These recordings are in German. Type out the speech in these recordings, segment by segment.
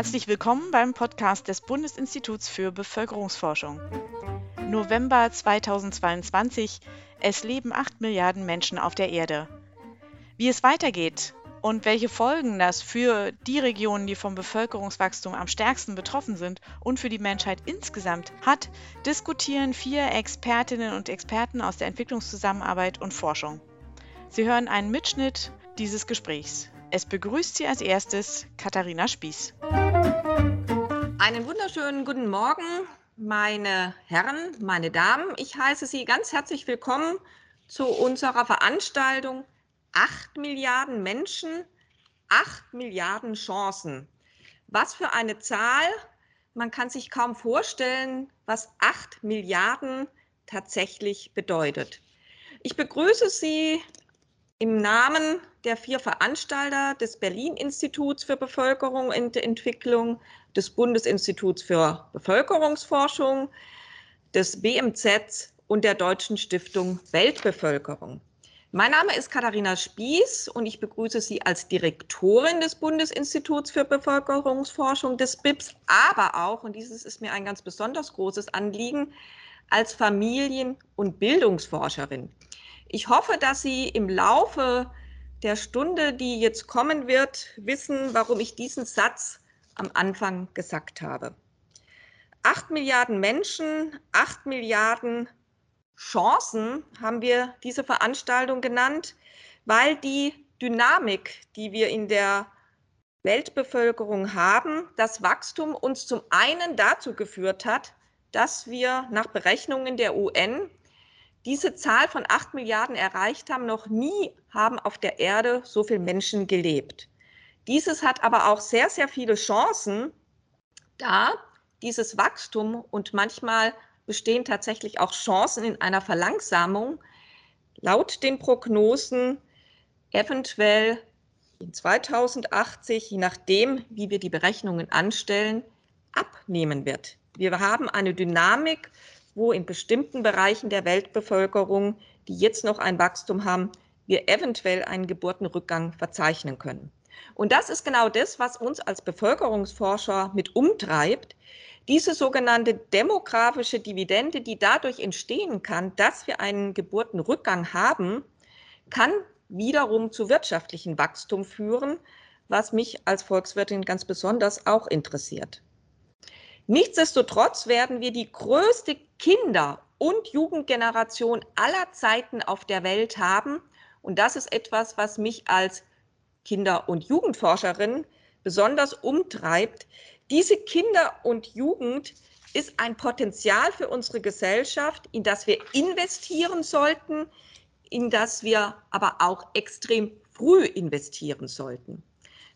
Herzlich willkommen beim Podcast des Bundesinstituts für Bevölkerungsforschung. November 2022. Es leben 8 Milliarden Menschen auf der Erde. Wie es weitergeht und welche Folgen das für die Regionen, die vom Bevölkerungswachstum am stärksten betroffen sind und für die Menschheit insgesamt hat, diskutieren vier Expertinnen und Experten aus der Entwicklungszusammenarbeit und Forschung. Sie hören einen Mitschnitt dieses Gesprächs. Es begrüßt Sie als erstes Katharina Spieß. Einen wunderschönen guten Morgen, meine Herren, meine Damen. Ich heiße Sie ganz herzlich willkommen zu unserer Veranstaltung 8 Milliarden Menschen, 8 Milliarden Chancen. Was für eine Zahl. Man kann sich kaum vorstellen, was 8 Milliarden tatsächlich bedeutet. Ich begrüße Sie im Namen der vier Veranstalter des Berlin-Instituts für Bevölkerung und Entwicklung, des Bundesinstituts für Bevölkerungsforschung, des BMZ und der Deutschen Stiftung Weltbevölkerung. Mein Name ist Katharina Spieß und ich begrüße Sie als Direktorin des Bundesinstituts für Bevölkerungsforschung des BIPS, aber auch, und dieses ist mir ein ganz besonders großes Anliegen, als Familien- und Bildungsforscherin. Ich hoffe, dass Sie im Laufe der Stunde, die jetzt kommen wird, wissen, warum ich diesen Satz am Anfang gesagt habe. Acht Milliarden Menschen, acht Milliarden Chancen haben wir diese Veranstaltung genannt, weil die Dynamik, die wir in der Weltbevölkerung haben, das Wachstum uns zum einen dazu geführt hat, dass wir nach Berechnungen der UN diese Zahl von acht Milliarden erreicht haben. Noch nie haben auf der Erde so viele Menschen gelebt. Dieses hat aber auch sehr, sehr viele Chancen, da dieses Wachstum und manchmal bestehen tatsächlich auch Chancen in einer Verlangsamung laut den Prognosen eventuell in 2080, je nachdem, wie wir die Berechnungen anstellen, abnehmen wird. Wir haben eine Dynamik wo in bestimmten Bereichen der Weltbevölkerung, die jetzt noch ein Wachstum haben, wir eventuell einen Geburtenrückgang verzeichnen können. Und das ist genau das, was uns als Bevölkerungsforscher mit umtreibt. Diese sogenannte demografische Dividende, die dadurch entstehen kann, dass wir einen Geburtenrückgang haben, kann wiederum zu wirtschaftlichem Wachstum führen, was mich als Volkswirtin ganz besonders auch interessiert. Nichtsdestotrotz werden wir die größte Kinder- und Jugendgeneration aller Zeiten auf der Welt haben. Und das ist etwas, was mich als Kinder- und Jugendforscherin besonders umtreibt. Diese Kinder und Jugend ist ein Potenzial für unsere Gesellschaft, in das wir investieren sollten, in das wir aber auch extrem früh investieren sollten.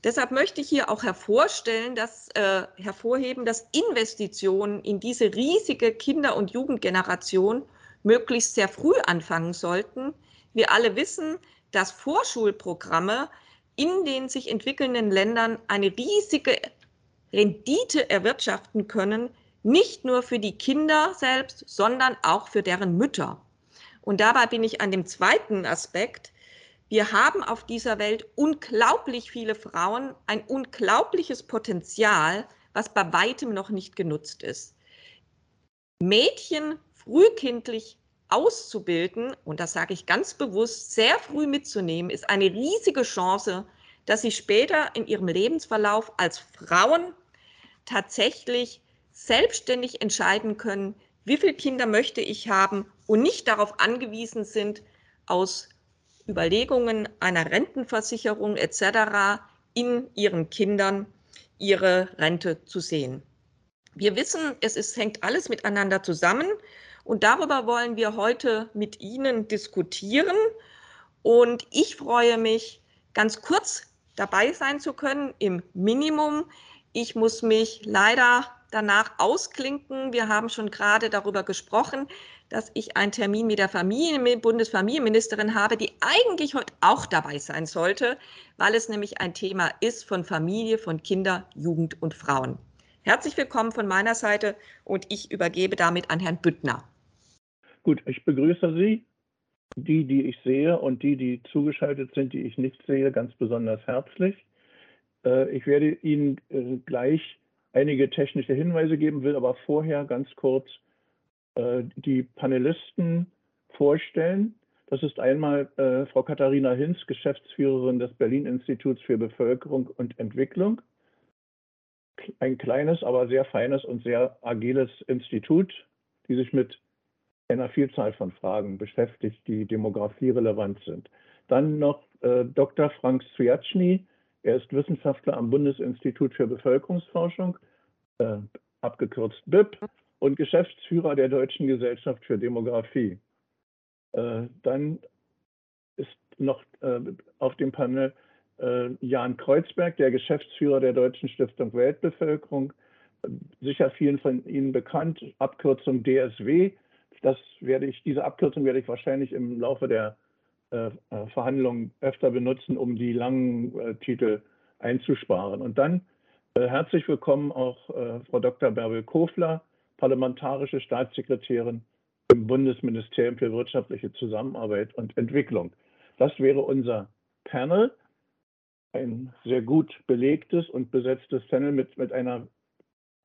Deshalb möchte ich hier auch hervorstellen, dass, äh, hervorheben, dass Investitionen in diese riesige Kinder- und Jugendgeneration möglichst sehr früh anfangen sollten. Wir alle wissen, dass Vorschulprogramme in den sich entwickelnden Ländern eine riesige Rendite erwirtschaften können, nicht nur für die Kinder selbst, sondern auch für deren Mütter. Und dabei bin ich an dem zweiten Aspekt, wir haben auf dieser Welt unglaublich viele Frauen, ein unglaubliches Potenzial, was bei weitem noch nicht genutzt ist. Mädchen frühkindlich auszubilden, und das sage ich ganz bewusst, sehr früh mitzunehmen, ist eine riesige Chance, dass sie später in ihrem Lebensverlauf als Frauen tatsächlich selbstständig entscheiden können, wie viele Kinder möchte ich haben und nicht darauf angewiesen sind, aus Überlegungen einer Rentenversicherung etc. in ihren Kindern ihre Rente zu sehen. Wir wissen, es ist, hängt alles miteinander zusammen und darüber wollen wir heute mit Ihnen diskutieren. Und ich freue mich, ganz kurz dabei sein zu können im Minimum. Ich muss mich leider danach ausklinken. Wir haben schon gerade darüber gesprochen, dass ich einen Termin mit der Familien, Bundesfamilienministerin habe, die eigentlich heute auch dabei sein sollte, weil es nämlich ein Thema ist von Familie, von Kinder, Jugend und Frauen. Herzlich willkommen von meiner Seite und ich übergebe damit an Herrn Büttner. Gut, ich begrüße Sie, die, die ich sehe und die, die zugeschaltet sind, die ich nicht sehe, ganz besonders herzlich. Äh, ich werde Ihnen äh, gleich einige technische Hinweise geben, will aber vorher ganz kurz äh, die Panelisten vorstellen. Das ist einmal Frau Katharina Hinz, Geschäftsführerin des Berlin-Instituts für Bevölkerung und Entwicklung. Ein kleines, aber sehr feines und sehr agiles Institut, die sich mit einer Vielzahl von Fragen beschäftigt, die demografierelevant sind. Dann noch äh, Dr. Frank Swiatschny. Er ist Wissenschaftler am Bundesinstitut für Bevölkerungsforschung, äh, abgekürzt BIP, und Geschäftsführer der Deutschen Gesellschaft für Demografie. Äh, dann ist noch äh, auf dem Panel äh, Jan Kreuzberg, der Geschäftsführer der Deutschen Stiftung Weltbevölkerung, sicher vielen von Ihnen bekannt, Abkürzung DSW. Das werde ich, diese Abkürzung werde ich wahrscheinlich im Laufe der äh, äh, Verhandlungen öfter benutzen, um die langen äh, Titel einzusparen. Und dann äh, herzlich willkommen auch äh, Frau Dr. Bärbel Kofler, parlamentarische Staatssekretärin im Bundesministerium für wirtschaftliche Zusammenarbeit und Entwicklung. Das wäre unser Panel, ein sehr gut belegtes und besetztes Panel mit, mit einer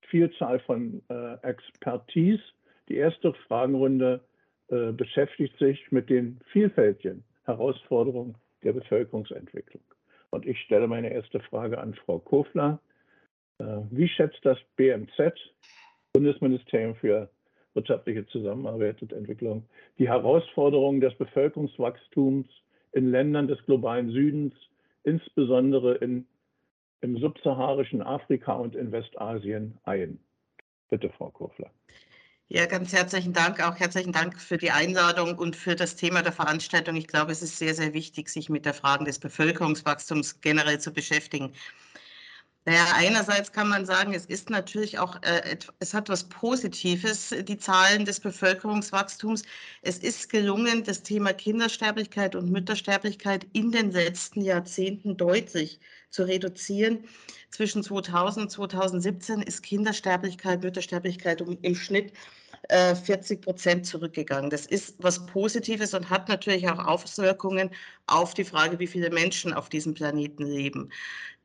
Vielzahl von äh, Expertise. Die erste Fragenrunde äh, beschäftigt sich mit den vielfältigen Herausforderungen der Bevölkerungsentwicklung. Und ich stelle meine erste Frage an Frau Kofler. Äh, wie schätzt das BMZ, Bundesministerium für wirtschaftliche Zusammenarbeit und Entwicklung, die Herausforderungen des Bevölkerungswachstums in Ländern des globalen Südens, insbesondere in, im subsaharischen Afrika und in Westasien ein? Bitte, Frau Kofler. Ja, ganz herzlichen Dank. Auch herzlichen Dank für die Einladung und für das Thema der Veranstaltung. Ich glaube, es ist sehr, sehr wichtig, sich mit der Frage des Bevölkerungswachstums generell zu beschäftigen. Naja, einerseits kann man sagen, es ist natürlich auch, äh, es hat was Positives, die Zahlen des Bevölkerungswachstums. Es ist gelungen, das Thema Kindersterblichkeit und Müttersterblichkeit in den letzten Jahrzehnten deutlich zu reduzieren. Zwischen 2000 und 2017 ist Kindersterblichkeit, Müttersterblichkeit im Schnitt 40 äh, Prozent zurückgegangen. Das ist was Positives und hat natürlich auch Auswirkungen auf die Frage, wie viele Menschen auf diesem Planeten leben.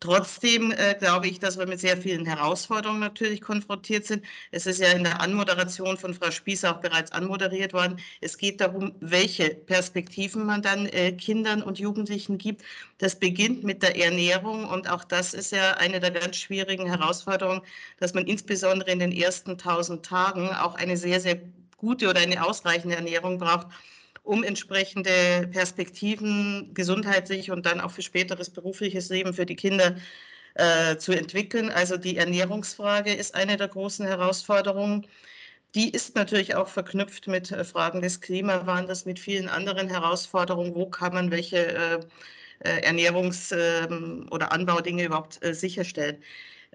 Trotzdem äh, glaube ich, dass wir mit sehr vielen Herausforderungen natürlich konfrontiert sind. Es ist ja in der Anmoderation von Frau Spieß auch bereits anmoderiert worden. Es geht darum, welche Perspektiven man dann äh, Kindern und Jugendlichen gibt. Das beginnt mit der Ernährung und auch das ist ja eine der ganz schwierigen Herausforderungen, dass man insbesondere in den ersten tausend Tagen auch eine sehr, sehr gute oder eine ausreichende Ernährung braucht, um entsprechende Perspektiven gesundheitlich und dann auch für späteres berufliches Leben für die Kinder äh, zu entwickeln. Also die Ernährungsfrage ist eine der großen Herausforderungen. Die ist natürlich auch verknüpft mit äh, Fragen des Klimawandels, mit vielen anderen Herausforderungen. Wo kann man welche äh, äh Ernährungs- ähm, oder Anbaudinge überhaupt äh, sicherstellen?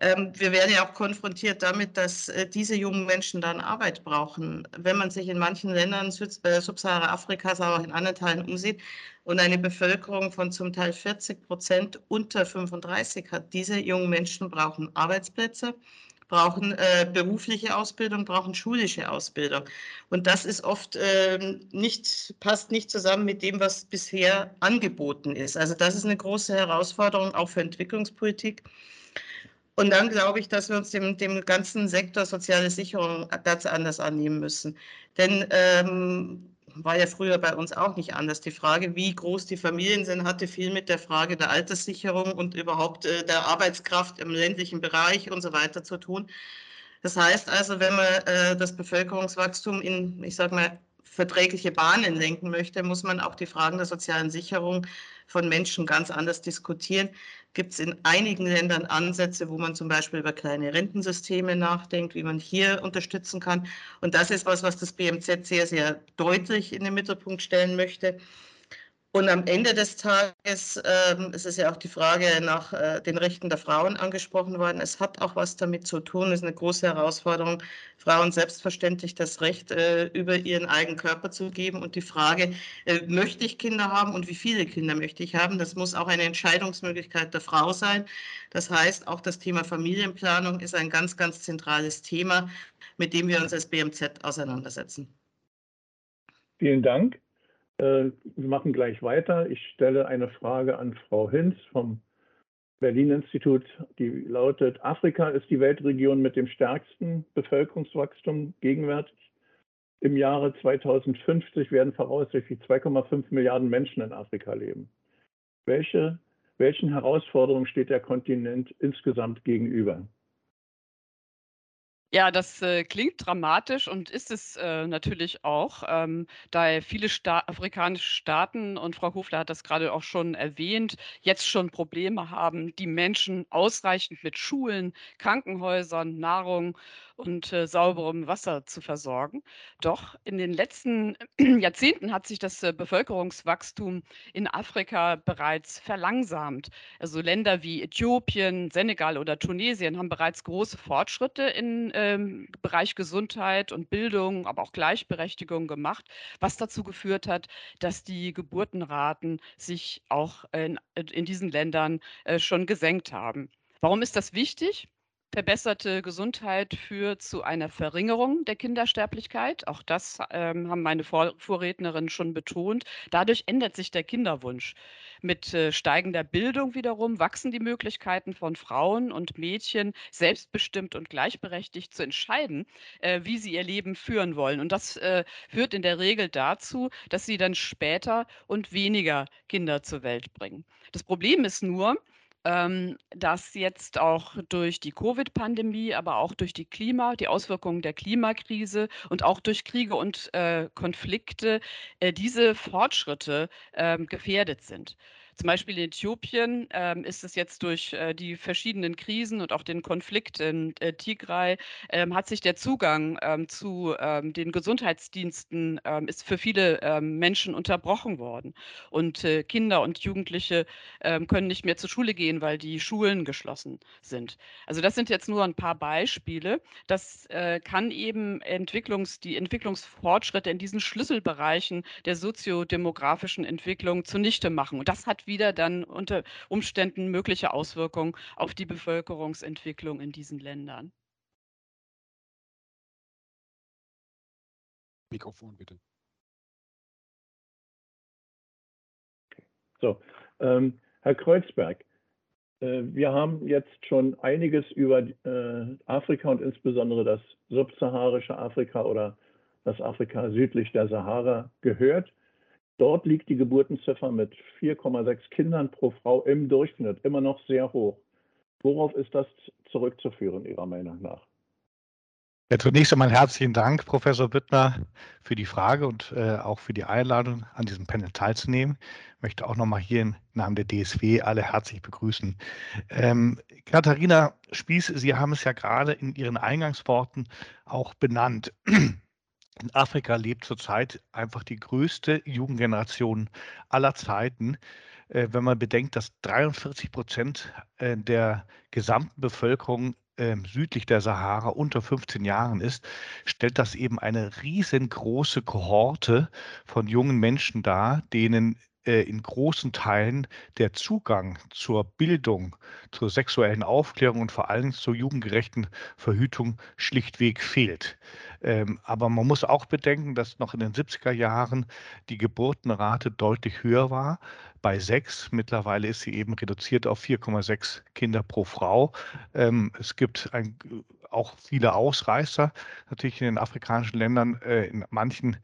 Ähm, wir werden ja auch konfrontiert damit, dass äh, diese jungen Menschen dann Arbeit brauchen. Wenn man sich in manchen Ländern äh, Subsahara-Afrikas, aber auch in anderen Teilen umsieht und eine Bevölkerung von zum Teil 40 Prozent unter 35 hat, diese jungen Menschen brauchen Arbeitsplätze brauchen äh, berufliche Ausbildung, brauchen schulische Ausbildung. Und das ist oft äh, nicht, passt nicht zusammen mit dem, was bisher angeboten ist. Also das ist eine große Herausforderung auch für Entwicklungspolitik. Und dann glaube ich, dass wir uns dem, dem ganzen Sektor soziale Sicherung ganz anders annehmen müssen. Denn ähm, war ja früher bei uns auch nicht anders. Die Frage, wie groß die Familien sind, hatte viel mit der Frage der Alterssicherung und überhaupt äh, der Arbeitskraft im ländlichen Bereich und so weiter zu tun. Das heißt also, wenn man äh, das Bevölkerungswachstum in, ich sage mal, verträgliche Bahnen lenken möchte, muss man auch die Fragen der sozialen Sicherung von Menschen ganz anders diskutieren. Gibt es in einigen Ländern Ansätze, wo man zum Beispiel über kleine Rentensysteme nachdenkt, wie man hier unterstützen kann. Und das ist was, was das BMZ sehr, sehr deutlich in den Mittelpunkt stellen möchte. Und am Ende des Tages, ähm, es ist ja auch die Frage nach äh, den Rechten der Frauen angesprochen worden. Es hat auch was damit zu tun, es ist eine große Herausforderung, Frauen selbstverständlich das Recht äh, über ihren eigenen Körper zu geben. Und die Frage, äh, möchte ich Kinder haben und wie viele Kinder möchte ich haben, das muss auch eine Entscheidungsmöglichkeit der Frau sein. Das heißt, auch das Thema Familienplanung ist ein ganz, ganz zentrales Thema, mit dem wir uns als BMZ auseinandersetzen. Vielen Dank. Äh, wir machen gleich weiter. Ich stelle eine Frage an Frau Hinz vom Berlin-Institut, die lautet, Afrika ist die Weltregion mit dem stärksten Bevölkerungswachstum gegenwärtig. Im Jahre 2050 werden voraussichtlich 2,5 Milliarden Menschen in Afrika leben. Welche, welchen Herausforderungen steht der Kontinent insgesamt gegenüber? Ja, das äh, klingt dramatisch und ist es äh, natürlich auch, ähm, da viele Sta afrikanische Staaten, und Frau Hofler hat das gerade auch schon erwähnt, jetzt schon Probleme haben, die Menschen ausreichend mit Schulen, Krankenhäusern, Nahrung und äh, sauberem Wasser zu versorgen. Doch in den letzten Jahrzehnten hat sich das äh, Bevölkerungswachstum in Afrika bereits verlangsamt. Also Länder wie Äthiopien, Senegal oder Tunesien haben bereits große Fortschritte im ähm, Bereich Gesundheit und Bildung, aber auch Gleichberechtigung gemacht, was dazu geführt hat, dass die Geburtenraten sich auch in, in diesen Ländern äh, schon gesenkt haben. Warum ist das wichtig? Verbesserte Gesundheit führt zu einer Verringerung der Kindersterblichkeit. Auch das ähm, haben meine Vor Vorrednerinnen schon betont. Dadurch ändert sich der Kinderwunsch. Mit äh, steigender Bildung wiederum wachsen die Möglichkeiten von Frauen und Mädchen, selbstbestimmt und gleichberechtigt zu entscheiden, äh, wie sie ihr Leben führen wollen. Und das äh, führt in der Regel dazu, dass sie dann später und weniger Kinder zur Welt bringen. Das Problem ist nur, ähm, dass jetzt auch durch die Covid-Pandemie, aber auch durch die Klima, die Auswirkungen der Klimakrise und auch durch Kriege und äh, Konflikte äh, diese Fortschritte äh, gefährdet sind. Zum Beispiel in Äthiopien ähm, ist es jetzt durch äh, die verschiedenen Krisen und auch den Konflikt in äh, Tigray, ähm, hat sich der Zugang ähm, zu ähm, den Gesundheitsdiensten ähm, ist für viele ähm, Menschen unterbrochen worden. Und äh, Kinder und Jugendliche können nicht mehr zur Schule gehen, weil die Schulen geschlossen sind. Also das sind jetzt nur ein paar Beispiele. Das äh, kann eben Entwicklungs-, die Entwicklungsfortschritte in diesen Schlüsselbereichen der soziodemografischen Entwicklung zunichte machen. Und das hat wieder dann unter Umständen mögliche Auswirkungen auf die Bevölkerungsentwicklung in diesen Ländern. Mikrofon bitte. So, ähm, Herr Kreuzberg, äh, wir haben jetzt schon einiges über äh, Afrika und insbesondere das subsaharische Afrika oder das Afrika südlich der Sahara gehört. Dort liegt die Geburtenziffer mit 4,6 Kindern pro Frau im Durchschnitt immer noch sehr hoch. Worauf ist das zurückzuführen, Ihrer Meinung nach? Ja, zunächst einmal herzlichen Dank, Professor Büttner, für die Frage und äh, auch für die Einladung, an diesem Panel teilzunehmen. Ich möchte auch nochmal hier im Namen der DSW alle herzlich begrüßen. Ähm, Katharina Spieß, Sie haben es ja gerade in Ihren Eingangsworten auch benannt. In Afrika lebt zurzeit einfach die größte Jugendgeneration aller Zeiten. Äh, wenn man bedenkt, dass 43 Prozent äh, der gesamten Bevölkerung ähm, südlich der Sahara unter 15 Jahren ist, stellt das eben eine riesengroße Kohorte von jungen Menschen dar, denen in großen Teilen der Zugang zur Bildung, zur sexuellen Aufklärung und vor allem zur jugendgerechten Verhütung schlichtweg fehlt. Ähm, aber man muss auch bedenken, dass noch in den 70er Jahren die Geburtenrate deutlich höher war, bei sechs. Mittlerweile ist sie eben reduziert auf 4,6 Kinder pro Frau. Ähm, es gibt ein, auch viele Ausreißer natürlich in den afrikanischen Ländern. Äh, in manchen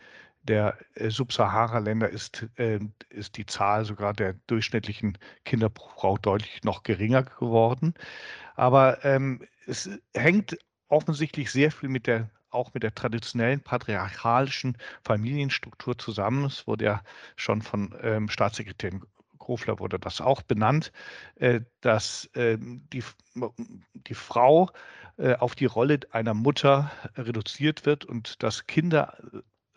der äh, Subsahara-Länder ist, äh, ist die Zahl sogar der durchschnittlichen Kinder pro Frau deutlich noch geringer geworden. Aber ähm, es hängt offensichtlich sehr viel mit der auch mit der traditionellen patriarchalischen Familienstruktur zusammen. Es wurde ja schon von ähm, Staatssekretärin Grofler wurde das auch benannt, äh, dass äh, die, die Frau äh, auf die Rolle einer Mutter reduziert wird und dass Kinder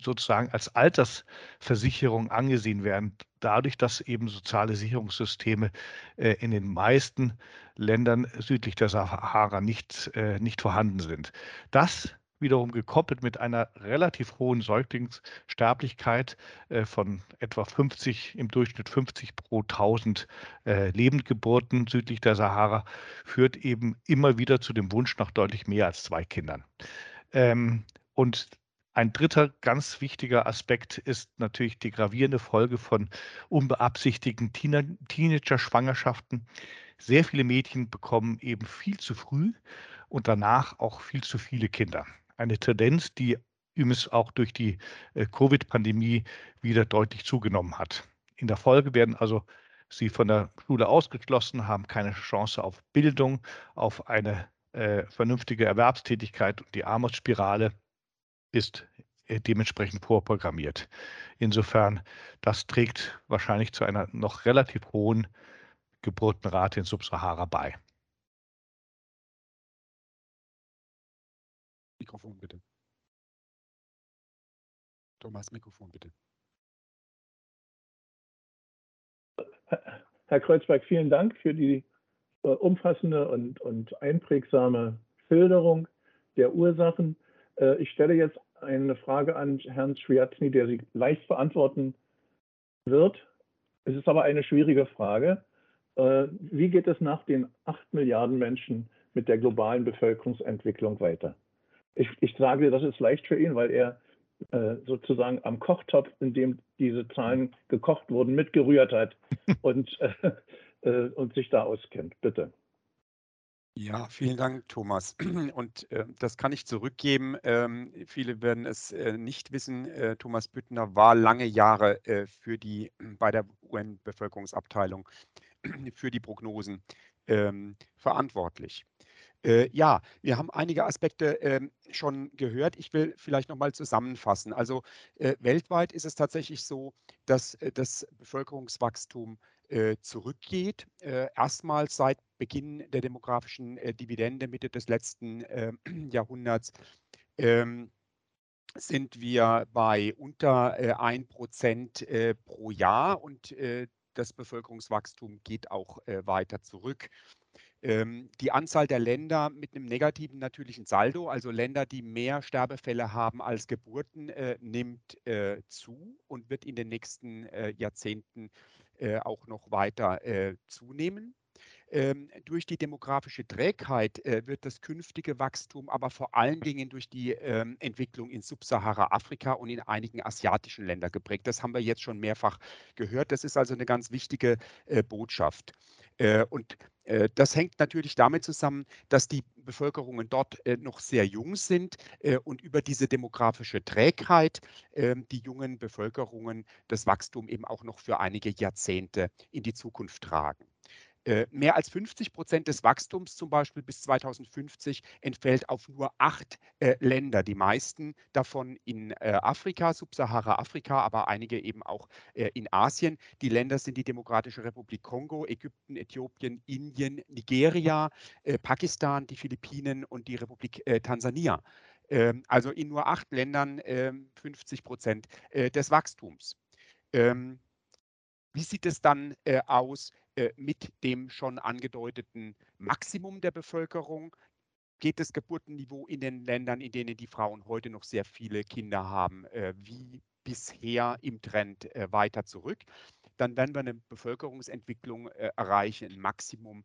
sozusagen als Altersversicherung angesehen werden, dadurch, dass eben soziale Sicherungssysteme äh, in den meisten Ländern südlich der Sahara nicht, äh, nicht vorhanden sind. Das wiederum gekoppelt mit einer relativ hohen Säuglingssterblichkeit äh, von etwa 50, im Durchschnitt 50 pro 1000 Lebendgeburten südlich der Sahara, führt eben immer wieder zu dem Wunsch nach deutlich mehr als zwei Kindern. Ähm, und ein dritter ganz wichtiger Aspekt ist natürlich die gravierende Folge von unbeabsichtigten Teenager-Schwangerschaften. Sehr viele Mädchen bekommen eben viel zu früh und danach auch viel zu viele Kinder. Eine Tendenz, die übrigens auch durch die äh, Covid-Pandemie wieder deutlich zugenommen hat. In der Folge werden also sie von der Schule ausgeschlossen, haben keine Chance auf Bildung, auf eine äh, vernünftige Erwerbstätigkeit und die Armutsspirale ist äh, dementsprechend vorprogrammiert. Insofern, das trägt wahrscheinlich zu einer noch relativ hohen Geburtenrate in Subsahara bei. Mikrofon bitte. Thomas, Mikrofon bitte. Herr Kreuzberg, vielen Dank für die äh, umfassende und, und einprägsame Schilderung der Ursachen. Äh, ich stelle jetzt eine Frage an Herrn Schwiatzny, der sie leicht beantworten wird. Es ist aber eine schwierige Frage. Äh, wie geht es nach den acht Milliarden Menschen mit der globalen Bevölkerungsentwicklung weiter? Ich, ich sage, das ist leicht für ihn, weil er äh, sozusagen am Kochtopf, in dem diese Zahlen gekocht wurden, mitgerührt hat und, und sich da auskennt. Bitte. Ja, vielen Dank, Thomas. Und äh, das kann ich zurückgeben. Ähm, viele werden es äh, nicht wissen. Äh, Thomas Büttner war lange Jahre äh, für die, bei der UN-Bevölkerungsabteilung für die Prognosen ähm, verantwortlich. Äh, ja, wir haben einige Aspekte ähm, schon gehört. Ich will vielleicht nochmal zusammenfassen. Also äh, weltweit ist es tatsächlich so, dass das Bevölkerungswachstum zurückgeht. Erstmals seit Beginn der demografischen äh, Dividende Mitte des letzten ähm, Jahrhunderts ähm, sind wir bei unter äh, 1% äh, pro Jahr und äh, das Bevölkerungswachstum geht auch weiter zurück. Ähm, die Anzahl der Länder mit einem negativen natürlichen Saldo, also Länder, die mehr Sterbefälle haben als Geburten, nimmt zu und wird in den nächsten Jahrzehnten äh, auch noch weiter äh, zunehmen. Ähm, durch die demografische Trägheit äh, wird das künftige Wachstum aber vor allen Dingen durch die ähm, Entwicklung in Subsahara-Afrika und in einigen asiatischen Ländern geprägt. Das haben wir jetzt schon mehrfach gehört. Das ist also eine ganz wichtige äh, Botschaft. Äh, und das hängt natürlich damit zusammen, dass die Bevölkerungen dort noch sehr jung sind und über diese demografische Trägheit ähm, die jungen Bevölkerungen das Wachstum eben auch noch für einige Jahrzehnte in die Zukunft tragen. Äh, mehr als 50 Prozent des Wachstums zum Beispiel bis 2050 entfällt auf nur acht äh, Länder, die meisten davon in äh, Afrika, Subsahara-Afrika, aber einige eben auch äh, in Asien. Die Länder sind die Demokratische Republik Kongo, Ägypten, Äthiopien, Indien, Nigeria, äh, Pakistan, die Philippinen und die Republik äh, Tansania. Ähm, also in nur acht Ländern 50 ähm, Prozent des Wachstums. Ähm, wie sieht es dann aus mit dem schon angedeuteten Maximum der Bevölkerung geht das Geburtenniveau in den Ländern, in denen die Frauen heute noch sehr viele Kinder haben, äh, wie bisher im Trend äh, weiter zurück. Dann werden wir eine Bevölkerungsentwicklung erreichen, ein Maximum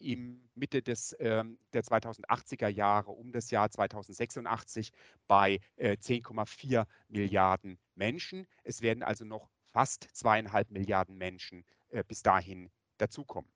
im Mitte des, ähm, der 2080er Jahre, um das Jahr 2086 bei 10,4 Milliarden Menschen. Es werden also noch fast zweieinhalb Milliarden Menschen bis dahin dazukommen.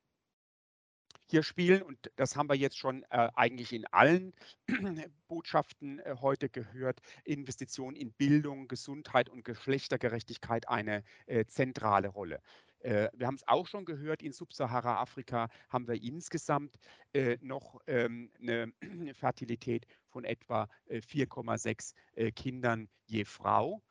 Hier spielen, und das haben wir jetzt schon äh, eigentlich in allen Botschaften äh, heute gehört, Investitionen in Bildung, Gesundheit und Geschlechtergerechtigkeit eine äh, zentrale Rolle. Äh, wir haben es auch schon gehört, in Subsahara-Afrika haben wir insgesamt äh, noch ähm, eine Fertilität von etwa 4,6 äh, Kindern je Frau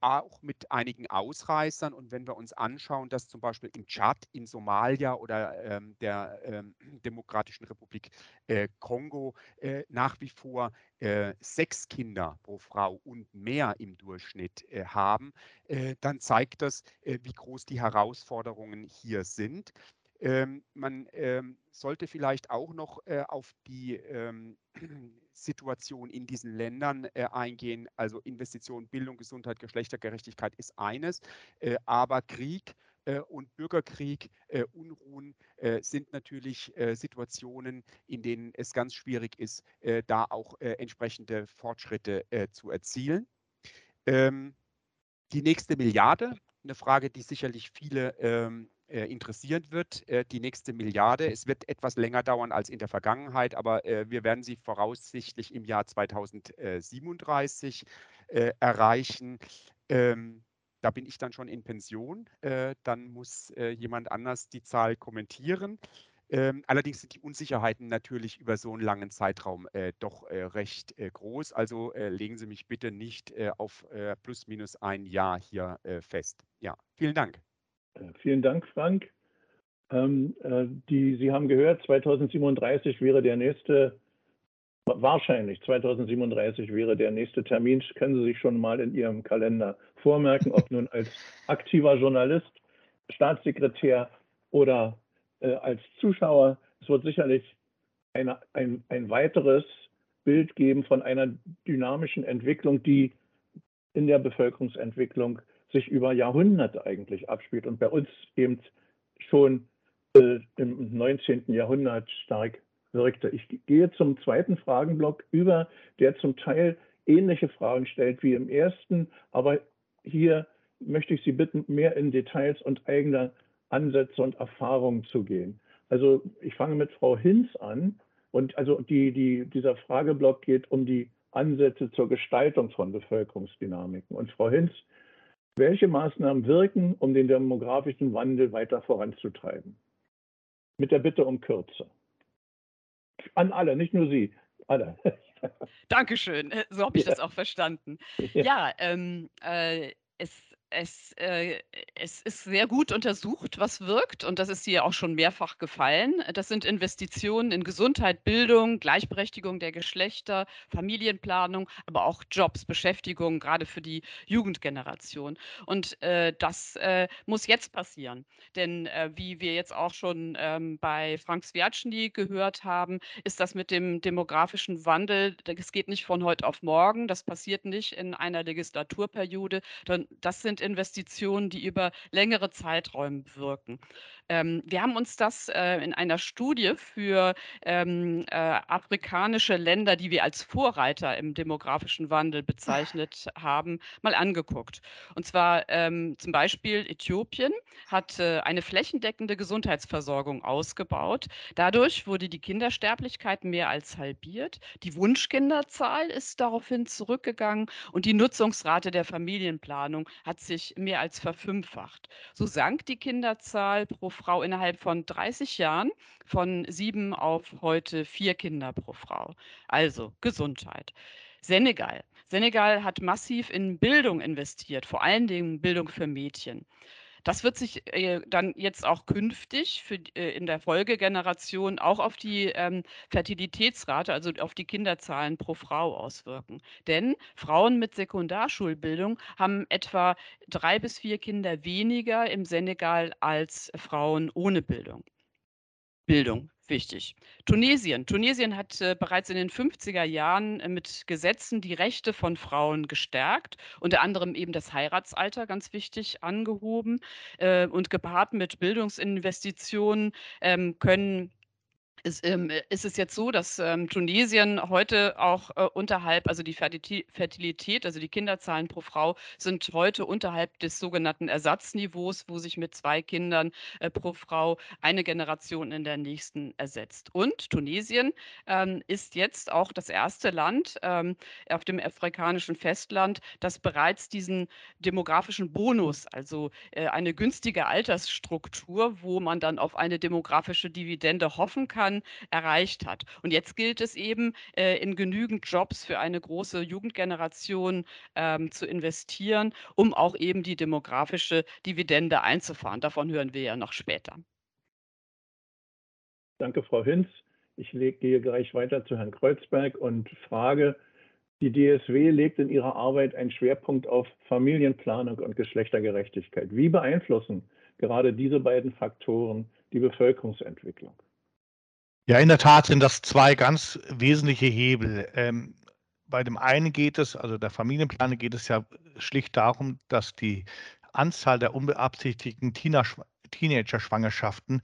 auch mit einigen Ausreißern. Und wenn wir uns anschauen, dass zum Beispiel im Tschad, in Somalia oder ähm, der ähm, Demokratischen Republik äh, Kongo äh, nach wie vor äh, sechs Kinder pro Frau und mehr im Durchschnitt äh, haben, äh, dann zeigt das, äh, wie groß die Herausforderungen hier sind. Ähm, man ähm, sollte vielleicht auch noch äh, auf die ähm, Situation in diesen Ländern äh, eingehen. Also Investition, Bildung, Gesundheit, Geschlechtergerechtigkeit ist eines, äh, aber Krieg äh, und Bürgerkrieg, äh, Unruhen äh, sind natürlich Situationen, in denen es ganz schwierig ist, da auch entsprechende Fortschritte zu erzielen. Ähm, die nächste Milliarde, eine Frage, die sicherlich viele ähm, äh, interessieren wird, äh, die nächste Milliarde. Es wird etwas länger dauern als in der Vergangenheit, aber äh, wir werden sie voraussichtlich im Jahr 2037 äh, erreichen. Ähm, da bin ich dann schon in Pension. Äh, dann muss äh, jemand anders die Zahl kommentieren. Ähm, allerdings sind die Unsicherheiten natürlich über so einen langen Zeitraum äh, doch äh, recht äh, groß. Also legen Sie mich bitte nicht auf plus minus ein Jahr hier fest. Ja, vielen Dank. Vielen Dank, Frank. Ähm, die, Sie haben gehört, 2037 wäre der nächste, wahrscheinlich 2037 wäre der nächste Termin. Können Sie sich schon mal in Ihrem Kalender vormerken, ob nun als aktiver Journalist, Staatssekretär oder äh, als Zuschauer. Es wird sicherlich eine, ein, ein weiteres Bild geben von einer dynamischen Entwicklung, die in der Bevölkerungsentwicklung sich über Jahrhunderte eigentlich abspielt und bei uns eben schon äh, im 19. Jahrhundert stark wirkte. Ich gehe zum zweiten Fragenblock über, der zum Teil ähnliche Fragen stellt wie im ersten, aber hier möchte ich Sie bitten, mehr in Details und eigener Ansätze und Erfahrungen zu gehen. Also ich fange mit Frau Hinz an und also die, die, dieser Frageblock geht um die Ansätze zur Gestaltung von Bevölkerungsdynamiken. Und Frau Hinz, welche Maßnahmen wirken, um den demografischen Wandel weiter voranzutreiben? Mit der Bitte um Kürze. An alle, nicht nur Sie, alle. Dankeschön, so habe ich ja. das auch verstanden. Ja, ja ähm, äh, es es, äh, es ist sehr gut untersucht, was wirkt, und das ist hier auch schon mehrfach gefallen. Das sind Investitionen in Gesundheit, Bildung, Gleichberechtigung der Geschlechter, Familienplanung, aber auch Jobs, Beschäftigung, gerade für die Jugendgeneration. Und äh, das äh, muss jetzt passieren. Denn äh, wie wir jetzt auch schon ähm, bei Frank Sviatschny gehört haben, ist das mit dem demografischen Wandel, das geht nicht von heute auf morgen, das passiert nicht in einer Legislaturperiode, das sind Investitionen, die über längere Zeiträume wirken. Ähm, wir haben uns das äh, in einer Studie für ähm, äh, afrikanische Länder, die wir als Vorreiter im demografischen Wandel bezeichnet haben, mal angeguckt. Und zwar ähm, zum Beispiel Äthiopien hat äh, eine flächendeckende Gesundheitsversorgung ausgebaut. Dadurch wurde die Kindersterblichkeit mehr als halbiert. Die Wunschkinderzahl ist daraufhin zurückgegangen und die Nutzungsrate der Familienplanung hat sich mehr als verfünffacht. So sank die Kinderzahl pro Frau innerhalb von 30 Jahren von sieben auf heute vier Kinder pro Frau. Also Gesundheit. Senegal. Senegal hat massiv in Bildung investiert, vor allen Dingen Bildung für Mädchen. Das wird sich äh, dann jetzt auch künftig für, äh, in der Folgegeneration auch auf die ähm, Fertilitätsrate, also auf die Kinderzahlen pro Frau auswirken. Denn Frauen mit Sekundarschulbildung haben etwa drei bis vier Kinder weniger im Senegal als Frauen ohne Bildung. Bildung wichtig. Tunesien. Tunesien hat äh, bereits in den 50er Jahren äh, mit Gesetzen die Rechte von Frauen gestärkt, unter anderem eben das Heiratsalter ganz wichtig angehoben äh, und gepaart mit Bildungsinvestitionen ähm, können ist, ähm, ist, es jetzt so, dass ähm, Tunesien heute auch äh, unterhalb, also die Fertilität, also die Kinderzahlen pro Frau sind heute unterhalb des sogenannten Ersatzniveaus, wo sich mit zwei Kindern äh, pro Frau eine Generation in der nächsten ersetzt. Und Tunesien ähm, ist jetzt auch das erste Land ähm, auf dem afrikanischen Festland, das bereits diesen demografischen Bonus, also äh, eine günstige Altersstruktur, wo man dann auf eine demografische Dividende hoffen kann, Jahren erreicht hat. Und jetzt gilt es eben, äh, in genügend Jobs für eine große Jugendgeneration ähm, zu investieren, um auch eben die demografische Dividende einzufahren. Davon hören wir ja noch später. Danke, Frau Hinz. Ich gehe gleich weiter zu Herrn Kreuzberg und frage, die DSW legt in ihrer Arbeit einen Schwerpunkt auf Familienplanung und Geschlechtergerechtigkeit. Wie beeinflussen gerade diese beiden Faktoren die Bevölkerungsentwicklung? Ja, in der Tat sind das zwei ganz wesentliche Hebel. Ähm, bei dem einen geht es, also der Familienplanung geht es ja schlicht darum, dass die Anzahl der unbeabsichtigten Teenager-Schwangerschaften,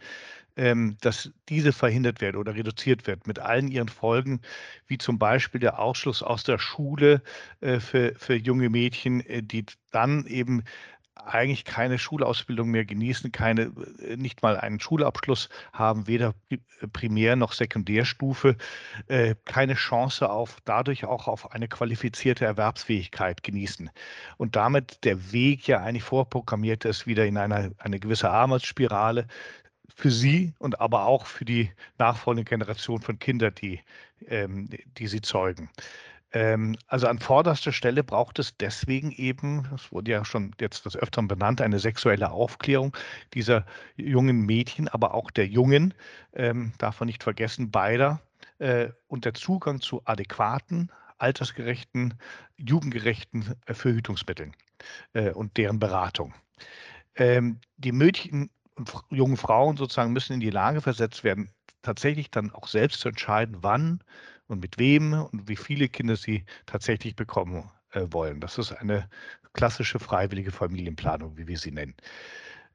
ähm, dass diese verhindert werden oder reduziert wird mit allen ihren Folgen, wie zum Beispiel der Ausschluss aus der Schule äh, für, für junge Mädchen, äh, die dann eben eigentlich keine Schulausbildung mehr genießen, keine, äh, nicht mal einen Schulabschluss haben, weder äh, Primär- noch Sekundärstufe, äh, keine Chance auf, dadurch auch auf eine qualifizierte Erwerbsfähigkeit genießen. Und damit der Weg ja eigentlich vorprogrammiert ist, wieder in eine, eine gewisse Armutsspirale für sie und aber auch für die nachfolgende Generation von Kindern, die, ähm, die sie zeugen. Ähm, also an vorderster Stelle braucht es deswegen eben, das wurde ja schon jetzt des Öfteren benannt, eine sexuelle Aufklärung dieser jungen Mädchen, aber auch der Jungen, ähm, darf man nicht vergessen, beider äh, und der Zugang zu adäquaten, altersgerechten, jugendgerechten Verhütungsmitteln äh, und deren Beratung. Ähm, die Mädchen und jungen Frauen sozusagen müssen in die Lage versetzt werden, tatsächlich dann auch selbst zu entscheiden, wann und mit wem und wie viele Kinder sie tatsächlich bekommen äh, wollen. Das ist eine klassische freiwillige Familienplanung, wie wir sie nennen.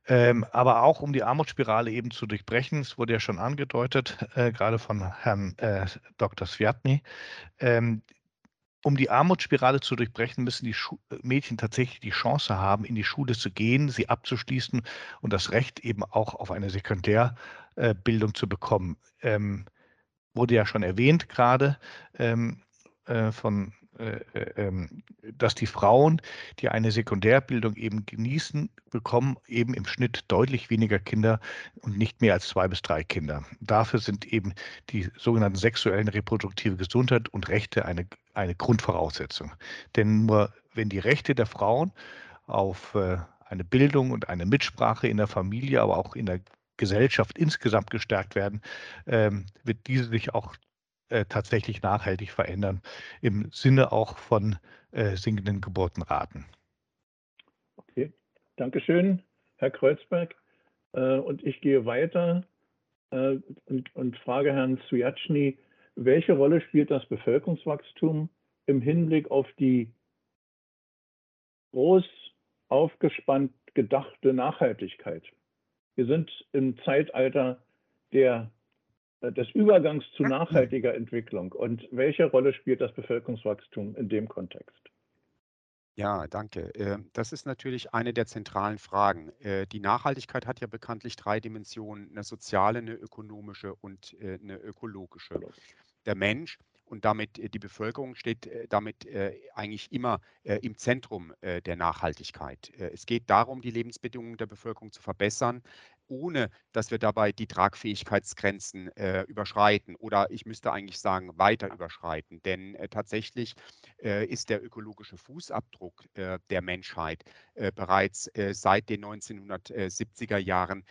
Ähm, aber auch um die Armutsspirale eben zu durchbrechen, es wurde ja schon angedeutet, äh, gerade von Herrn äh, Dr. Sviatny, ähm, um die Armutsspirale zu durchbrechen, müssen die Schu Mädchen tatsächlich die Chance haben, in die Schule zu gehen, sie abzuschließen und das Recht eben auch auf eine Sekundärbildung zu bekommen. Ähm, wurde ja schon erwähnt gerade ähm, äh, von äh, äh, ähm, dass die Frauen, die eine Sekundärbildung eben genießen, bekommen eben im Schnitt deutlich weniger Kinder und nicht mehr als zwei bis drei Kinder. Dafür sind eben die sogenannten sexuellen reproduktive Gesundheit und Rechte eine, eine Grundvoraussetzung. Denn nur wenn die Rechte der Frauen auf eine Bildung und eine Mitsprache in der Familie, aber auch in der Gesellschaft insgesamt gestärkt werden, ähm, wird diese sich auch äh, tatsächlich nachhaltig verändern, im Sinne auch von äh, sinkenden Geburtenraten. Okay, Dankeschön, Herr Kreuzberg. Äh, und ich gehe weiter äh, und, und, frage Herrn Sujatschny, welche Rolle spielt das Bevölkerungswachstum im Hinblick auf die groß aufgespannt gedachte Nachhaltigkeit? Wir sind im Zeitalter der, äh, des Übergangs zu nachhaltiger Entwicklung. Und welche Rolle spielt das Bevölkerungswachstum in dem Kontext? Ja, danke. Ähm, das ist natürlich eine der zentralen Fragen. Äh, die Nachhaltigkeit hat ja bekanntlich drei Dimensionen, eine soziale, eine ökonomische und äh, eine ökologische. Der Mensch und damit äh, die Bevölkerung steht äh, damit äh, eigentlich immer im Zentrum der Nachhaltigkeit. Es geht darum, die Lebensbedingungen der Bevölkerung zu verbessern, ohne dass wir dabei die Tragfähigkeitsgrenzen äh, überschreiten oder ich müsste eigentlich sagen weiter überschreiten. Denn äh, tatsächlich äh, ist der ökologische Fußabdruck der Menschheit bereits seit den 1970er Jahren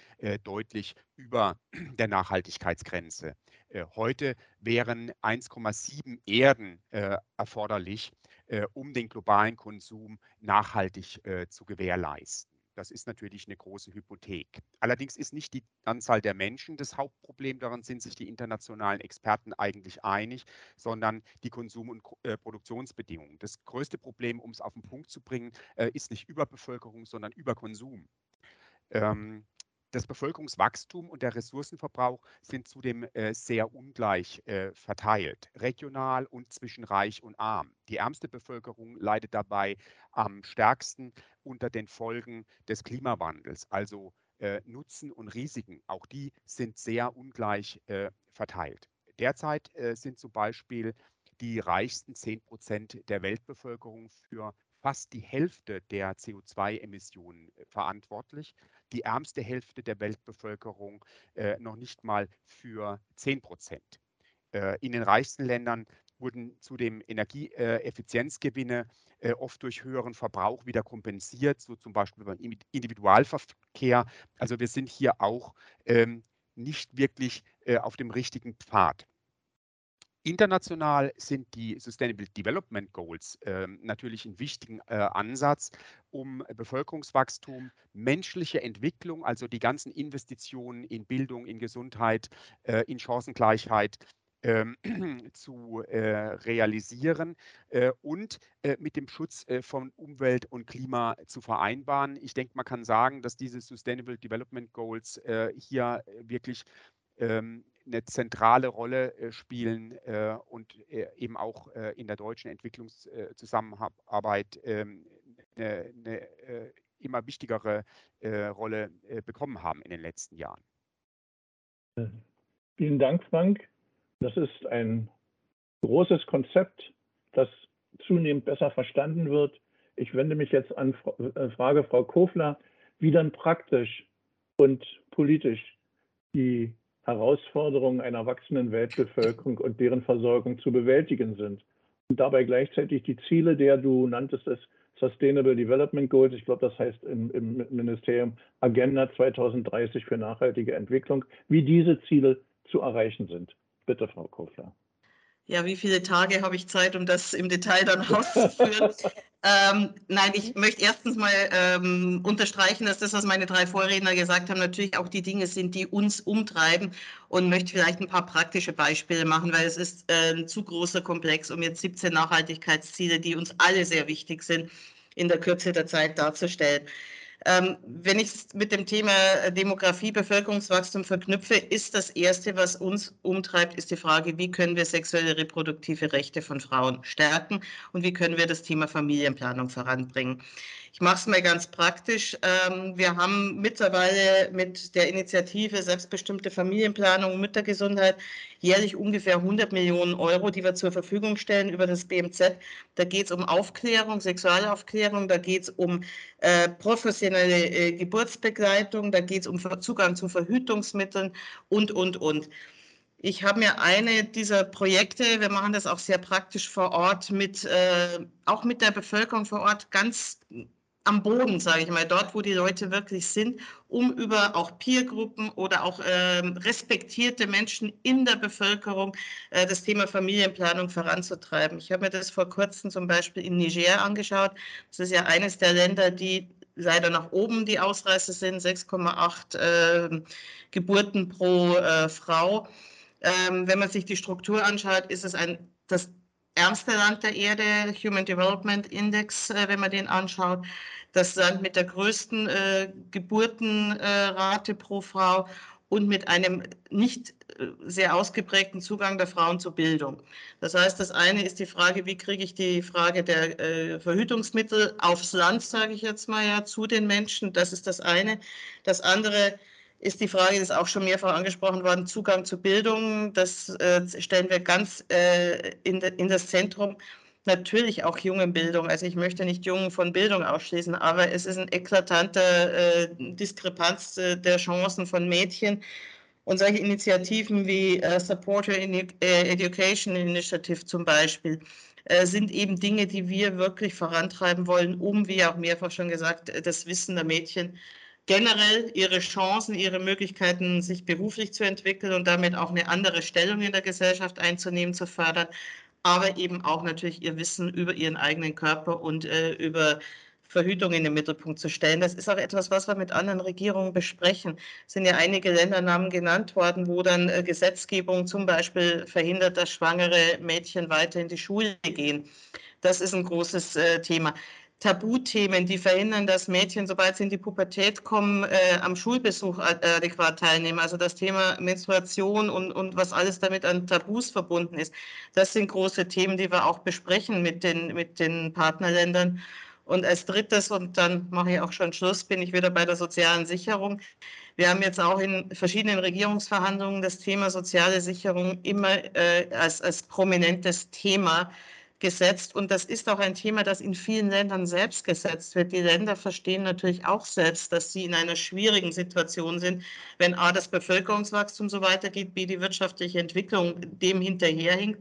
deutlich über der Nachhaltigkeitsgrenze. Äh, heute wären 1,7 Erden äh, erforderlich, äh, um den globalen Konsum nachhaltig zu gewährleisten. Das ist natürlich eine große Hypothek. Allerdings ist nicht die Anzahl der Menschen das Hauptproblem, daran sind sich die internationalen Experten eigentlich einig, sondern die Konsum- und Produktionsbedingungen. Das größte Problem, um es auf den Punkt zu bringen, ist nicht Überbevölkerung, sondern Überkonsum. Ähm, das Bevölkerungswachstum und der Ressourcenverbrauch sind zudem äh, sehr ungleich äh, verteilt, regional und zwischen reich und arm. Die ärmste Bevölkerung leidet dabei am stärksten unter den Folgen des Klimawandels, also äh, Nutzen und Risiken. Auch die sind sehr ungleich verteilt. Derzeit sind zum Beispiel die reichsten 10 Prozent der Weltbevölkerung für fast die Hälfte der CO2-Emissionen äh, verantwortlich die ärmste Hälfte der Weltbevölkerung äh, noch nicht mal für 10 Prozent. Äh, in den reichsten Ländern wurden zudem Energieeffizienzgewinne äh, oft durch höheren Verbrauch wieder kompensiert, so zum Beispiel beim Individualverkehr. Also wir sind hier auch ähm, nicht wirklich äh, auf dem richtigen Pfad. International sind die Sustainable Development Goals äh, natürlich ein wichtiger äh, Ansatz, um Bevölkerungswachstum, menschliche Entwicklung, also die ganzen Investitionen in Bildung, in Gesundheit, äh, in Chancengleichheit ähm, zu äh, realisieren äh, und äh, mit dem Schutz äh, von Umwelt und Klima zu vereinbaren. Ich denke, man kann sagen, dass diese Sustainable Development Goals äh, hier äh, wirklich ähm, eine zentrale Rolle spielen und eben auch in der deutschen Entwicklungszusammenarbeit ähm, eine, eine immer wichtigere Rolle bekommen haben in den letzten Jahren. Vielen Dank, Frank. Das ist ein großes Konzept, das zunehmend besser verstanden wird. Ich wende mich jetzt an äh, Frage Frau Kofler, wie dann praktisch und politisch die Herausforderungen einer wachsenden Weltbevölkerung und deren Versorgung zu bewältigen sind. Und dabei gleichzeitig die Ziele der, du nanntest es, Sustainable Development Goals, ich glaube, das heißt im, im Ministerium Agenda 2030 für nachhaltige Entwicklung, wie diese Ziele zu erreichen sind. Bitte, Frau Kofler. Ja, wie viele Tage habe ich Zeit, um das im Detail dann auszuführen? ähm, nein, ich möchte erstens mal ähm, unterstreichen, dass das, was meine drei Vorredner gesagt haben, natürlich auch die Dinge sind, die uns umtreiben und möchte vielleicht ein paar praktische Beispiele machen, weil es ist äh, ein zu großer Komplex, um jetzt 17 Nachhaltigkeitsziele, die uns alle sehr wichtig sind, in der Kürze der Zeit darzustellen. Ähm, wenn ich es mit dem Thema Demografie, Bevölkerungswachstum verknüpfe, ist das Erste, was uns umtreibt, ist die Frage, wie können wir sexuelle reproduktive Rechte von Frauen stärken und wie können wir das Thema Familienplanung voranbringen. Ich mache es mal ganz praktisch. Ähm, wir haben mittlerweile mit der Initiative Selbstbestimmte Familienplanung und Müttergesundheit jährlich ungefähr 100 Millionen Euro, die wir zur Verfügung stellen über das BMZ. Da geht es um Aufklärung, Sexualaufklärung, da geht es um äh, professionelle äh, Geburtsbegleitung, da geht es um Zugang zu Verhütungsmitteln und, und, und. Ich habe mir eine dieser Projekte, wir machen das auch sehr praktisch vor Ort, mit, äh, auch mit der Bevölkerung vor Ort ganz am Boden, sage ich mal, dort, wo die Leute wirklich sind, um über auch Peergruppen oder auch äh, respektierte Menschen in der Bevölkerung äh, das Thema Familienplanung voranzutreiben. Ich habe mir das vor kurzem zum Beispiel in Niger angeschaut. Das ist ja eines der Länder, die leider nach oben die Ausreißer sind, 6,8 äh, Geburten pro äh, Frau. Ähm, wenn man sich die Struktur anschaut, ist es ein, das ärmste Land der Erde, Human Development Index, äh, wenn man den anschaut. Das Land mit der größten äh, Geburtenrate pro Frau und mit einem nicht äh, sehr ausgeprägten Zugang der Frauen zur Bildung. Das heißt, das eine ist die Frage, wie kriege ich die Frage der äh, Verhütungsmittel aufs Land, sage ich jetzt mal ja, zu den Menschen. Das ist das eine. Das andere ist die Frage, das ist auch schon mehrfach angesprochen worden, Zugang zu Bildung. Das äh, stellen wir ganz äh, in, de, in, das Zentrum. Natürlich auch Jungenbildung. Also ich möchte nicht Jungen von Bildung ausschließen, aber es ist eine eklatante äh, Diskrepanz äh, der Chancen von Mädchen. Und solche Initiativen wie äh, Supporter äh, Education Initiative zum Beispiel sind eben Dinge, die wir wirklich vorantreiben wollen, um, wie auch mehrfach schon gesagt, das Wissen der Mädchen generell ihre Chancen, ihre Möglichkeiten, sich beruflich zu entwickeln und damit auch eine andere Stellung in der Gesellschaft einzunehmen, zu fördern, aber eben auch natürlich ihr Wissen über ihren eigenen Körper und äh, über Verhütung in den Mittelpunkt zu stellen. Das ist auch etwas, was wir mit anderen Regierungen besprechen. Es sind ja einige Ländernamen genannt worden, wo dann äh, Gesetzgebung zum Beispiel verhindert, dass schwangere Mädchen weiter in die Schule gehen. Das ist ein großes äh, Thema. Tabuthemen, die verhindern, dass Mädchen, sobald sie in die Pubertät kommen, äh, am Schulbesuch adäquat teilnehmen. Also das Thema Menstruation und, und was alles damit an Tabus verbunden ist. Das sind große Themen, die wir auch besprechen mit den, mit den Partnerländern. Und als drittes, und dann mache ich auch schon Schluss, bin ich wieder bei der sozialen Sicherung. Wir haben jetzt auch in verschiedenen Regierungsverhandlungen das Thema soziale Sicherung immer äh, als, als prominentes Thema gesetzt. Und das ist auch ein Thema, das in vielen Ländern selbst gesetzt wird. Die Länder verstehen natürlich auch selbst, dass sie in einer schwierigen Situation sind, wenn A, das Bevölkerungswachstum so weitergeht, B, die wirtschaftliche Entwicklung dem hinterherhinkt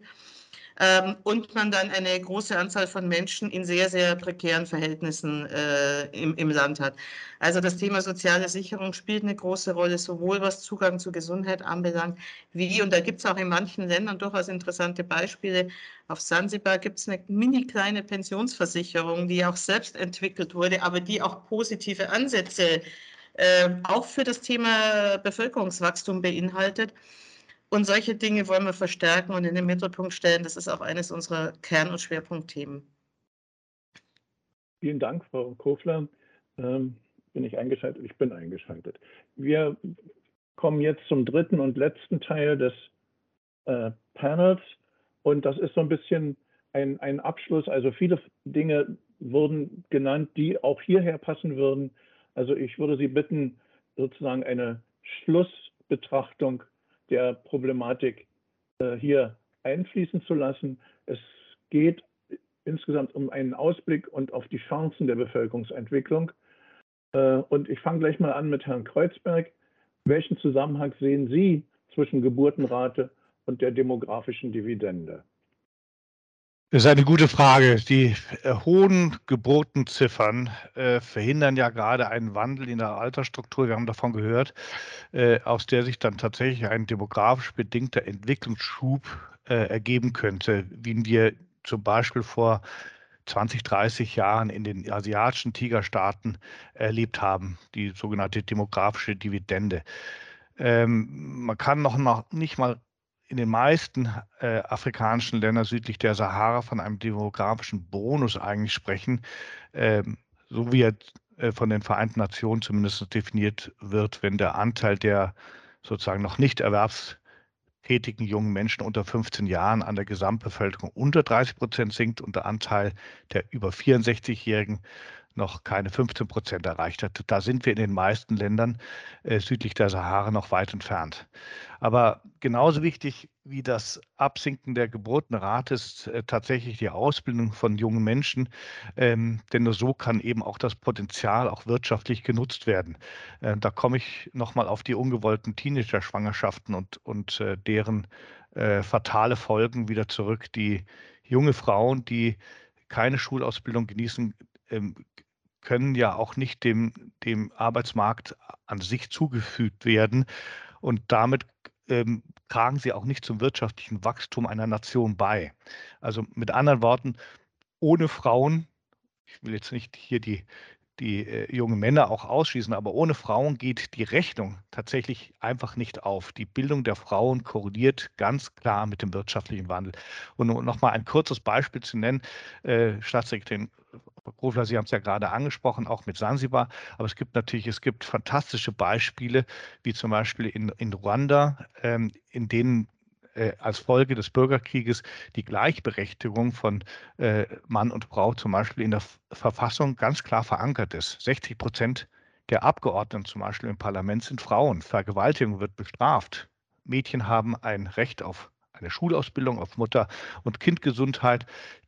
ähm, und man dann eine große Anzahl von Menschen in sehr, sehr prekären Verhältnissen äh, im, im Land hat. Also das Thema soziale Sicherung spielt eine große Rolle, sowohl was Zugang zu Gesundheit anbelangt, wie, und da gibt es auch in manchen Ländern durchaus interessante Beispiele. Auf Sansibar gibt es eine mini kleine Pensionsversicherung, die auch selbst entwickelt wurde, aber die auch positive Ansätze äh, auch für das Thema Bevölkerungswachstum beinhaltet. Und solche Dinge wollen wir verstärken und in den Mittelpunkt stellen. Das ist auch eines unserer Kern- und Schwerpunktthemen. Vielen Dank, Frau Kofler. Ähm, bin ich eingeschaltet? Ich bin eingeschaltet. Wir kommen jetzt zum dritten und letzten Teil des äh, Panels. Und das ist so ein bisschen ein, ein Abschluss. Also viele Dinge wurden genannt, die auch hierher passen würden. Also ich würde Sie bitten, sozusagen eine Schlussbetrachtung der Problematik äh, hier einfließen zu lassen. Es geht insgesamt um einen Ausblick und auf die Chancen der Bevölkerungsentwicklung. Äh, und ich fange gleich mal an mit Herrn Kreuzberg. Welchen Zusammenhang sehen Sie zwischen Geburtenrate und der demografischen Dividende? Das ist eine gute Frage. Die äh, hohen Geburtenziffern äh, verhindern ja gerade einen Wandel in der Altersstruktur. Wir haben davon gehört, äh, aus der sich dann tatsächlich ein demografisch bedingter Entwicklungsschub äh, ergeben könnte, wie wir zum Beispiel vor 20, 30 Jahren in den asiatischen Tigerstaaten erlebt haben, die sogenannte demografische Dividende. Ähm, man kann noch, noch nicht mal in den meisten äh, afrikanischen Ländern südlich der Sahara von einem demografischen Bonus eigentlich sprechen, ähm, so wie er äh, von den Vereinten Nationen zumindest definiert wird, wenn der Anteil der sozusagen noch nicht erwerbstätigen jungen Menschen unter 15 Jahren an der Gesamtbevölkerung unter 30 Prozent sinkt und der Anteil der über 64-Jährigen noch keine 15 Prozent erreicht hat. Da sind wir in den meisten Ländern äh, südlich der Sahara noch weit entfernt. Aber genauso wichtig wie das Absinken der Geburtenrate ist äh, tatsächlich die Ausbildung von jungen Menschen, ähm, denn nur so kann eben auch das Potenzial auch wirtschaftlich genutzt werden. Äh, da komme ich nochmal auf die ungewollten Teenager-Schwangerschaften und, und äh, deren äh, fatale Folgen wieder zurück. Die junge Frauen, die keine Schulausbildung genießen, ähm, können ja auch nicht dem, dem Arbeitsmarkt an sich zugefügt werden. Und damit ähm, tragen sie auch nicht zum wirtschaftlichen Wachstum einer Nation bei. Also mit anderen Worten, ohne Frauen, ich will jetzt nicht hier die, die äh, jungen Männer auch ausschließen, aber ohne Frauen geht die Rechnung tatsächlich einfach nicht auf. Die Bildung der Frauen korreliert ganz klar mit dem wirtschaftlichen Wandel. Und um noch mal ein kurzes Beispiel zu nennen, äh, Staatssekretärin Grofler, Sie haben es ja gerade angesprochen, auch mit Sansibar, aber es gibt natürlich, es gibt fantastische Beispiele, wie zum Beispiel in, in Ruanda, ähm, in denen äh, als Folge des Bürgerkrieges die Gleichberechtigung von äh, Mann und Frau zum Beispiel in der Verfassung ganz klar verankert ist. 60 Prozent der Abgeordneten zum Beispiel im Parlament sind Frauen. Vergewaltigung wird bestraft. Mädchen haben ein Recht auf eine Schulausbildung auf Mutter- und Kindgesundheit,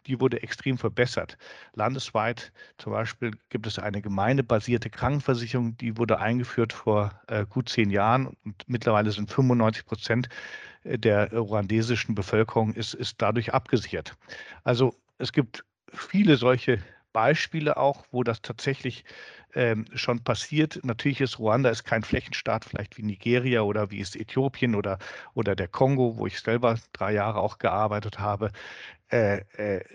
die wurde extrem verbessert. Landesweit zum Beispiel gibt es eine gemeindebasierte Krankenversicherung, die wurde eingeführt vor äh, gut zehn Jahren und mittlerweile sind 95 Prozent der ruandesischen Bevölkerung ist, ist dadurch abgesichert. Also es gibt viele solche Beispiele auch, wo das tatsächlich ähm, schon passiert. Natürlich ist Ruanda ist kein Flächenstaat, vielleicht wie Nigeria oder wie ist Äthiopien oder, oder der Kongo, wo ich selber drei Jahre auch gearbeitet habe. Äh, äh,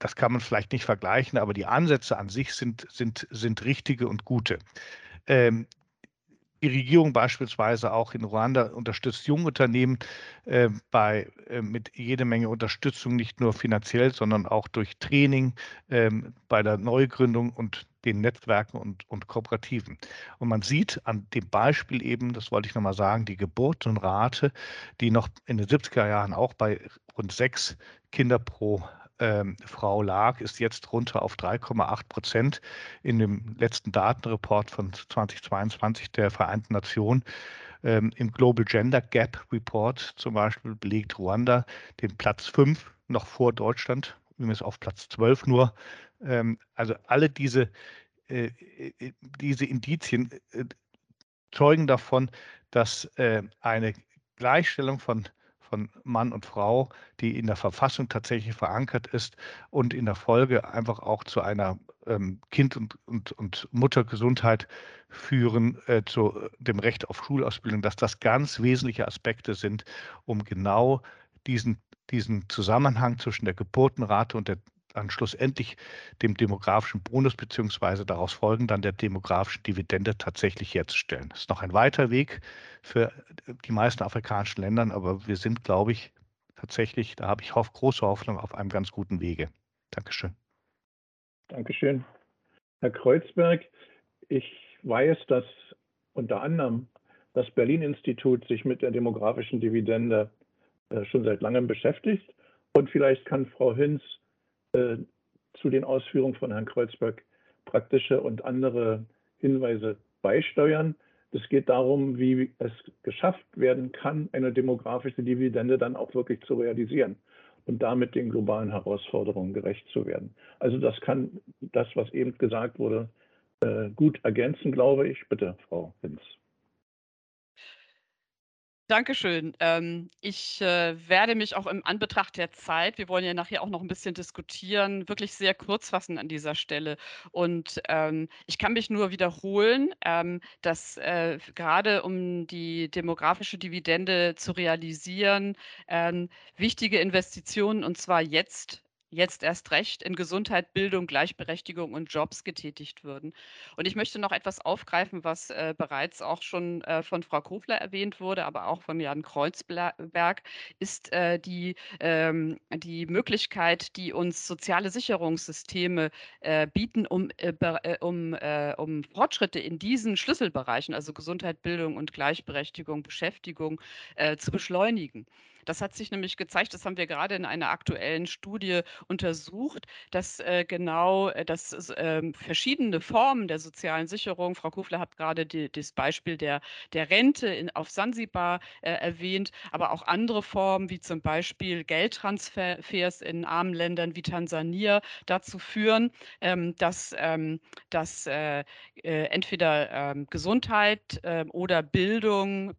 das kann man vielleicht nicht vergleichen, aber die Ansätze an sich sind, sind, sind richtige und gute. Ähm, die Regierung beispielsweise auch in Ruanda unterstützt Jungunternehmen äh, bei, äh, mit jede Menge Unterstützung, nicht nur finanziell, sondern auch durch Training äh, bei der Neugründung und den Netzwerken und, und Kooperativen. Und man sieht an dem Beispiel eben, das wollte ich nochmal sagen, die Geburtenrate, die noch in den 70er Jahren auch bei rund sechs Kinder pro ähm, Frau lag, ist jetzt runter auf 3,8 Prozent. In dem letzten Datenreport von 2022 der Vereinten Nationen ähm, im Global Gender Gap Report zum Beispiel belegt Ruanda den Platz 5 noch vor Deutschland, übrigens auf Platz 12 nur. Ähm, also alle diese, äh, äh diese Indizien äh, zeugen davon, dass äh, eine Gleichstellung von von Mann und Frau, die in der Verfassung tatsächlich verankert ist und in der Folge einfach auch zu einer ähm, Kind- und, und, und Muttergesundheit führen, äh, zu dem Recht auf Schulausbildung, dass das ganz wesentliche Aspekte sind, um genau diesen, diesen Zusammenhang zwischen der Geburtenrate und der dann schlussendlich dem demografischen Bonus beziehungsweise daraus folgen dann der demografischen Dividende tatsächlich herzustellen. Das ist noch ein weiter Weg für die meisten afrikanischen Länder, aber wir sind, glaube ich, tatsächlich, da habe ich große Hoffnung auf einem ganz guten Wege. Dankeschön. Dankeschön. Herr Kreuzberg, ich weiß, dass unter anderem das Berlin-Institut sich mit der demografischen Dividende äh, schon seit langem beschäftigt. Und vielleicht kann Frau Hinz äh, zu den Ausführungen von Herrn Kreuzberg praktische und andere Hinweise beisteuern. Es geht darum, wie es geschafft werden kann, eine demografische Dividende dann auch wirklich zu realisieren und damit den globalen Herausforderungen gerecht zu werden. Also das kann das, was eben gesagt wurde, äh, gut ergänzen, glaube ich. Bitte, Frau Hinz. Dankeschön. Ähm, ich äh, werde mich auch im Anbetracht der Zeit, wir wollen ja nachher auch noch ein bisschen diskutieren, wirklich sehr kurz fassen an dieser Stelle. Und ähm, ich kann mich nur wiederholen, ähm, dass äh, gerade um die demografische Dividende zu realisieren, ähm, wichtige Investitionen und zwar jetzt jetzt erst recht in Gesundheit, Bildung, Gleichberechtigung und Jobs getätigt würden. Und ich möchte noch etwas aufgreifen, was äh, bereits auch schon äh, von Frau Kofler erwähnt wurde, aber auch von Jan Kreuzberg, ist äh, die, ähm, die Möglichkeit, die uns soziale Sicherungssysteme äh, bieten, um, äh, äh, um, um Fortschritte in diesen Schlüsselbereichen, also Gesundheit, Bildung und Gleichberechtigung, Beschäftigung, zu beschleunigen. Das hat sich nämlich gezeigt, das haben wir gerade in einer aktuellen Studie untersucht, dass äh, genau äh, dass äh, verschiedene Formen der sozialen Sicherung, Frau Kufler hat gerade das Beispiel der, der Rente in, auf Sansibar äh, erwähnt, aber auch andere Formen wie zum Beispiel Geldtransfers in armen Ländern wie Tansania dazu führen, ähm, dass, ähm, dass äh, äh, entweder ähm, Gesundheit ähm, oder Bildung,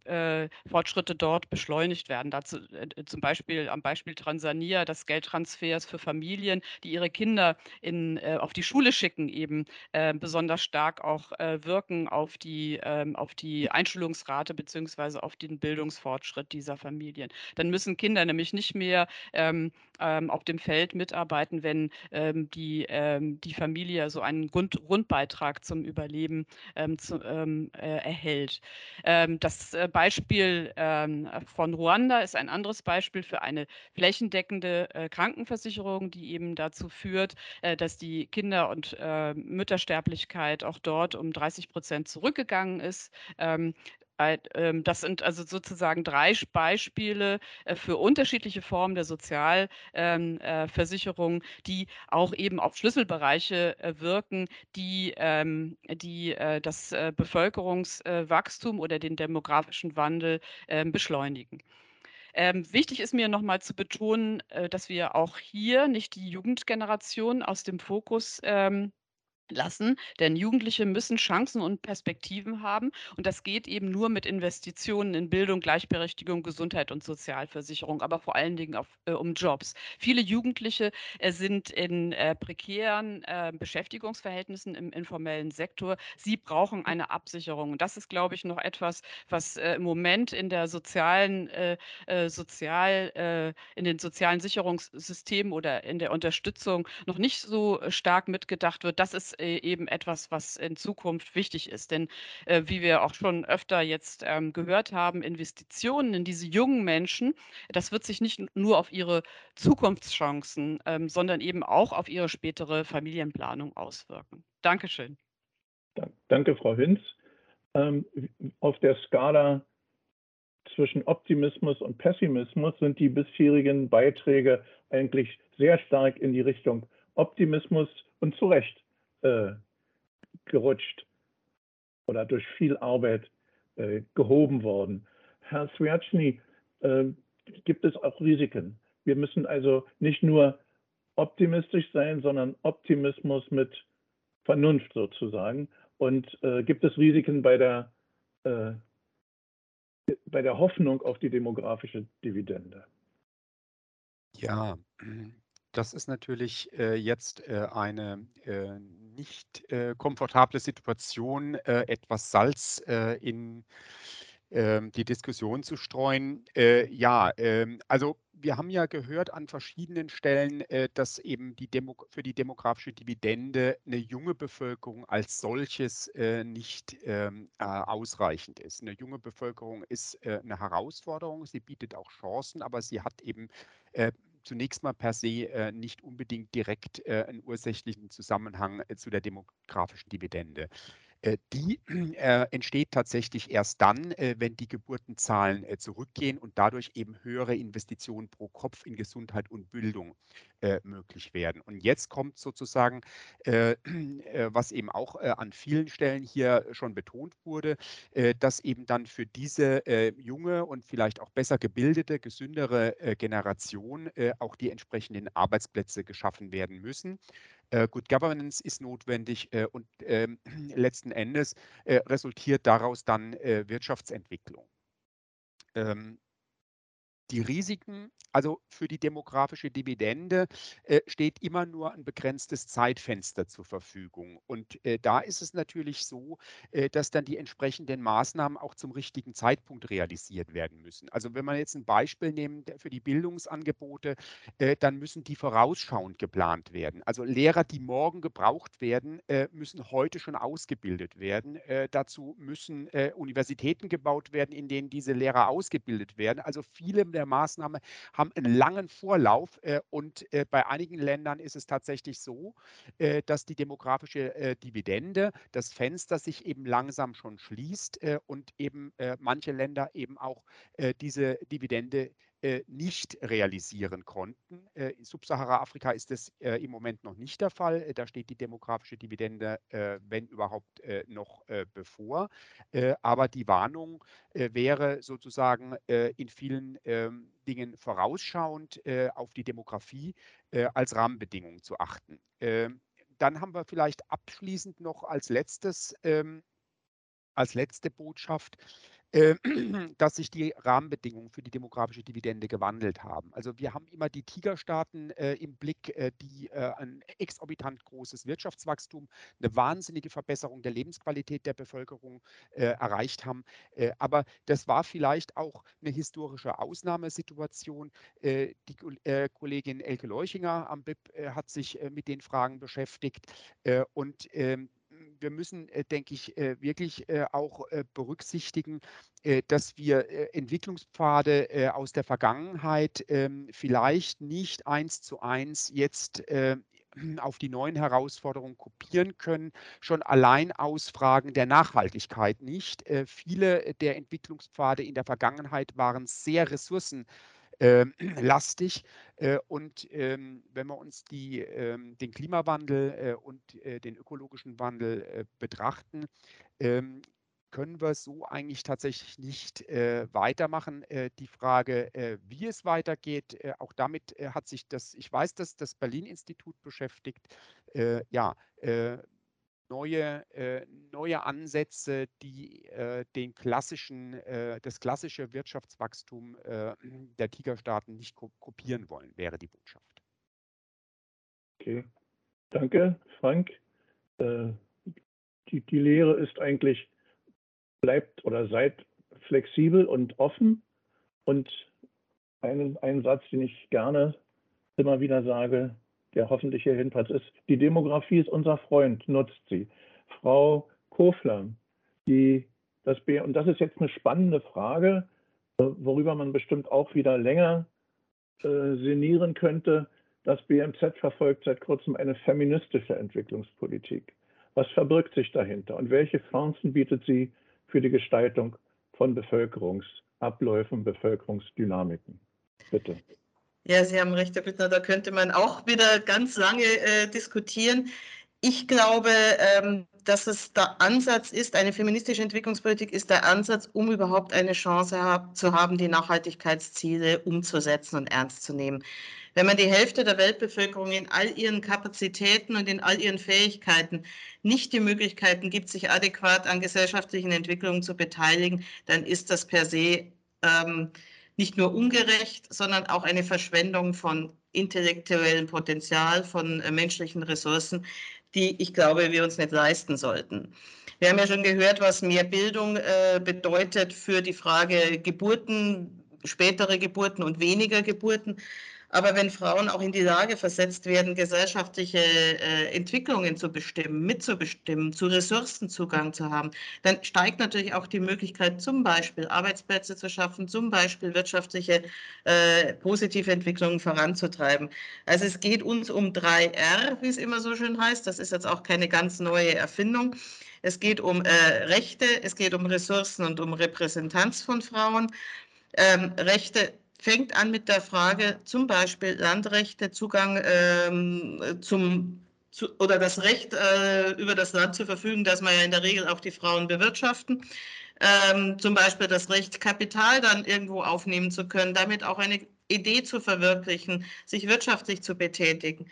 Fortschritte dort beschleunigt werden. Dazu äh, zum Beispiel am Beispiel Tansania, das Geldtransfers für Familien, die ihre Kinder in, äh, auf die Schule schicken, eben äh, besonders stark auch äh, wirken auf die, ähm, auf die Einschulungsrate beziehungsweise auf den Bildungsfortschritt dieser Familien. Dann müssen Kinder nämlich nicht mehr ähm, ähm, auf dem Feld mitarbeiten, wenn ähm, die, ähm, die Familie so einen Grund, Grundbeitrag zum Überleben ähm, zu, äh, erhält. das Beispiel von Ruanda ist ein anderes anderes Beispiel für eine flächendeckende äh, Krankenversicherung, die eben dazu führt, äh, dass die Kinder- und äh, Müttersterblichkeit auch dort um 30 Prozent zurückgegangen ist. Ähm, ähm, das sind also sozusagen drei Beispiele äh, für unterschiedliche Formen der Sozialversicherung, ähm, die auch eben auf Schlüsselbereiche äh, wirken, die, die das Bevölkerungswachstum oder den demografischen Wandel beschleunigen. Ähm, wichtig ist mir nochmal zu betonen, äh, dass wir auch hier nicht die Jugendgeneration aus dem Fokus ähm, lassen, denn Jugendliche müssen Chancen und Perspektiven haben und das geht eben nur mit Investitionen in Bildung, Gleichberechtigung, Gesundheit und Sozialversicherung, aber vor allen Dingen auf, äh, um Jobs. Viele Jugendliche äh, sind in äh, prekären äh, Beschäftigungsverhältnissen im informellen Sektor. Sie brauchen eine Absicherung und das ist, glaube ich, noch etwas, was äh, im Moment in der sozialen, äh, sozial, in den sozialen Sicherungssystemen oder in der Unterstützung noch nicht so stark mitgedacht wird. Das ist eben etwas, was in Zukunft wichtig ist. Denn äh, wie wir auch schon öfter jetzt ähm, gehört haben, Investitionen in diese jungen Menschen, das wird sich nicht nur auf ihre Zukunftschancen, ähm, sondern eben auch auf ihre spätere Familienplanung auswirken. Dankeschön. Danke, Frau Hinz. Ähm, auf der Skala zwischen Optimismus und Pessimismus sind die bisherigen Beiträge eigentlich sehr stark in die Richtung Optimismus und zu Recht äh, gerutscht oder durch viel Arbeit äh, gehoben worden. Herr Swiatschny, äh, gibt es auch Risiken. Wir müssen also nicht nur optimistisch sein, sondern Optimismus mit Vernunft sozusagen. Und äh, gibt es Risiken bei der, äh, bei der Hoffnung auf die demografische Dividende? Ja, das ist natürlich äh, jetzt äh, eine äh, nicht äh, komfortable Situation, äh, etwas Salz äh, in ähm, die Diskussion zu streuen. ja, ähm, also wir haben ja gehört an verschiedenen Stellen, dass eben die Demo für die demografische Dividende eine junge Bevölkerung als solches nicht ähm, äh, ausreichend ist. Eine junge Bevölkerung ist eine Herausforderung, sie bietet auch Chancen, aber sie hat eben zunächst mal per se äh, nicht unbedingt direkt einen ursächlichen Zusammenhang zu der demografischen Dividende. Äh, die äh, entsteht tatsächlich erst dann, äh, wenn die Geburtenzahlen zurückgehen und dadurch eben höhere Investitionen pro Kopf in Gesundheit und Bildung möglich werden. Und jetzt kommt sozusagen, was eben auch an vielen Stellen hier schon betont wurde, dass eben dann für diese junge und vielleicht auch besser gebildete, gesündere Generation auch die entsprechenden Arbeitsplätze geschaffen werden müssen. Äh, Good Governance ist notwendig äh, und ähm, letzten Endes äh, resultiert daraus dann Wirtschaftsentwicklung. Ähm, die Risiken, also für die demografische Dividende äh, steht immer nur ein begrenztes Zeitfenster zur Verfügung. Und äh, da ist es natürlich so, äh, dass dann die entsprechenden Maßnahmen auch zum richtigen Zeitpunkt realisiert werden müssen. Also wenn man jetzt ein Beispiel nimmt für die Bildungsangebote, äh, dann müssen die vorausschauend geplant werden. Also Lehrer, die morgen gebraucht werden, äh, müssen heute schon ausgebildet werden. Äh, dazu müssen Universitäten gebaut werden, in denen diese Lehrer ausgebildet werden. Also viele der der Maßnahme haben einen langen Vorlauf äh, und äh, bei einigen Ländern ist es tatsächlich so, äh, dass die demografische Dividende, das Fenster sich eben langsam schon schließt und eben manche Länder eben auch diese Dividende nicht realisieren konnten. Äh, in Subsahara-Afrika ist das äh, im Moment noch nicht der Fall. Da steht die demografische Dividende, wenn überhaupt, noch bevor. aber die Warnung wäre sozusagen in vielen ähm, Dingen vorausschauend auf die Demografie als Rahmenbedingung zu achten. Ähm, dann haben wir vielleicht abschließend noch als letztes ähm, als letzte Botschaft, äh, dass sich die Rahmenbedingungen für die demografische Dividende gewandelt haben. Also wir haben immer die Tigerstaaten äh, im Blick, äh, die äh, ein exorbitant großes Wirtschaftswachstum, eine wahnsinnige Verbesserung der Lebensqualität der Bevölkerung äh, erreicht haben. Äh, aber das war vielleicht auch eine historische Ausnahmesituation. die Kollegin Elke Leuchinger am BIP hat sich mit den Fragen beschäftigt und ähm, wir müssen, äh, denke ich, äh, wirklich äh, auch berücksichtigen, dass wir Entwicklungspfade aus der Vergangenheit ähm, vielleicht nicht eins zu eins jetzt auf die neuen Herausforderungen kopieren können, schon allein aus Fragen der Nachhaltigkeit nicht. viele der Entwicklungspfade in der Vergangenheit waren sehr ressourcen lastig. Äh, und ähm, wenn wir uns die, ähm, den Klimawandel äh, und äh, den ökologischen Wandel betrachten, können wir so eigentlich tatsächlich nicht äh, weitermachen. Äh, die Frage, äh, wie es weitergeht, auch damit hat sich das, ich weiß, dass das Berlin-Institut beschäftigt. ja, neue, äh, neue Ansätze, die äh, den klassischen, äh, das klassische Wirtschaftswachstum äh, der Tigerstaaten nicht ko kopieren wollen, wäre die Botschaft. Okay, danke, Frank. Äh, die, die Lehre ist eigentlich, bleibt oder seid flexibel und offen. Und einen, einen Satz, den ich gerne immer wieder sage, der hoffentlich hier hinpasst, ist, die Demografie ist unser Freund, nutzt sie. Frau Kofler, die, das B, und das ist jetzt eine spannende Frage, äh, worüber man bestimmt auch wieder länger äh, sinnieren könnte. Das BMZ verfolgt seit kurzem eine feministische Entwicklungspolitik. Was verbirgt sich dahinter und welche Chancen bietet sie für die Gestaltung von Bevölkerungsabläufen, Bevölkerungsdynamiken? Bitte. Ja, Sie haben recht, Herr Büttner, da könnte man auch wieder ganz lange äh, diskutieren. Ich glaube, ähm, dass es der Ansatz ist, eine feministische Entwicklungspolitik ist der Ansatz, um überhaupt eine Chance hab, zu haben, die Nachhaltigkeitsziele umzusetzen und ernst zu nehmen. Wenn man die Hälfte der Weltbevölkerung in all ihren Kapazitäten und in all ihren Fähigkeiten nicht die Möglichkeiten gibt, sich adäquat an gesellschaftlichen Entwicklungen zu beteiligen, dann ist das per se ähm, nicht nur ungerecht, sondern auch eine Verschwendung von intellektuellem Potenzial, von äh, menschlichen Ressourcen, die ich glaube, wir uns nicht leisten sollten. Wir haben ja schon gehört, was mehr Bildung äh, bedeutet für die Frage Geburten, spätere Geburten und weniger Geburten. Aber wenn Frauen auch in die Lage versetzt werden, gesellschaftliche äh, Entwicklungen zu bestimmen, mitzubestimmen, zu Ressourcenzugang zu haben, dann steigt natürlich auch die Möglichkeit, zum Beispiel Arbeitsplätze zu schaffen, zum Beispiel wirtschaftliche äh, positive Entwicklungen voranzutreiben. Also es geht uns um 3R, wie es immer so schön heißt. Das ist jetzt auch keine ganz neue Erfindung. Es geht um äh, Rechte, es geht um Ressourcen und um Repräsentanz von Frauen. Ähm, Rechte fängt an mit der Frage zum Beispiel Landrechte, Zugang ähm, zum zu, oder das Recht äh, über das Land zu verfügen, das man ja in der Regel auch die Frauen bewirtschaften. Ähm, zum Beispiel das Recht, Kapital dann irgendwo aufnehmen zu können, damit auch eine Idee zu verwirklichen, sich wirtschaftlich zu betätigen.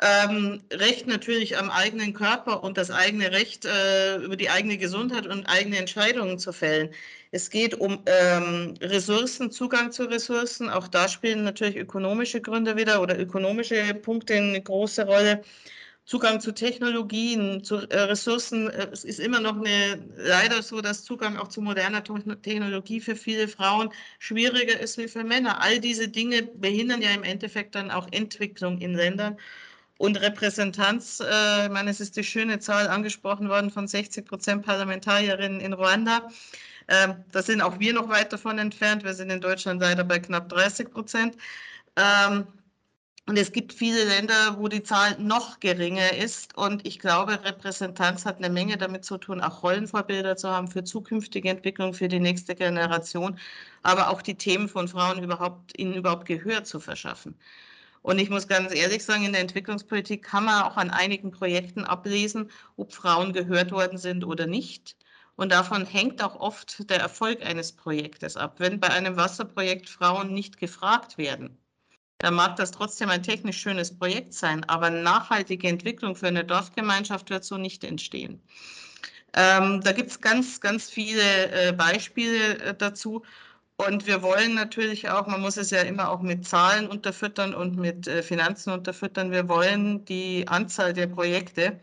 Ähm, Recht natürlich am eigenen Körper und das eigene Recht äh, über die eigene Gesundheit und eigene Entscheidungen zu fällen. Es geht um ähm, Ressourcen, Zugang zu Ressourcen. Auch da spielen natürlich ökonomische Gründe wieder oder ökonomische Punkte eine große Rolle. Zugang zu Technologien, zu äh, Ressourcen. Äh, es ist immer noch eine, leider so, dass Zugang auch zu moderner Technologie für viele Frauen schwieriger ist wie für Männer. All diese Dinge behindern ja im Endeffekt dann auch Entwicklung in Ländern. Und Repräsentanz, äh, ich meine, es ist die schöne Zahl angesprochen worden von 60 Prozent Parlamentarierinnen in Ruanda. Ähm, da sind auch wir noch weit davon entfernt. Wir sind in Deutschland leider bei knapp 30 Prozent. Ähm, und es gibt viele Länder, wo die Zahl noch geringer ist. Und ich glaube, Repräsentanz hat eine Menge damit zu tun, auch Rollenvorbilder zu haben für zukünftige Entwicklung, für die nächste Generation, aber auch die Themen von Frauen überhaupt, ihnen überhaupt Gehör zu verschaffen. Und ich muss ganz ehrlich sagen, in der Entwicklungspolitik kann man auch an einigen Projekten ablesen, ob Frauen gehört worden sind oder nicht. Und davon hängt auch oft der Erfolg eines Projektes ab. Wenn bei einem Wasserprojekt Frauen nicht gefragt werden, dann mag das trotzdem ein technisch schönes Projekt sein, aber nachhaltige Entwicklung für eine Dorfgemeinschaft wird so nicht entstehen. Ähm, da gibt es ganz, ganz viele äh, Beispiele äh, dazu. Und wir wollen natürlich auch, man muss es ja immer auch mit Zahlen unterfüttern und mit äh, Finanzen unterfüttern. Wir wollen die Anzahl der Projekte,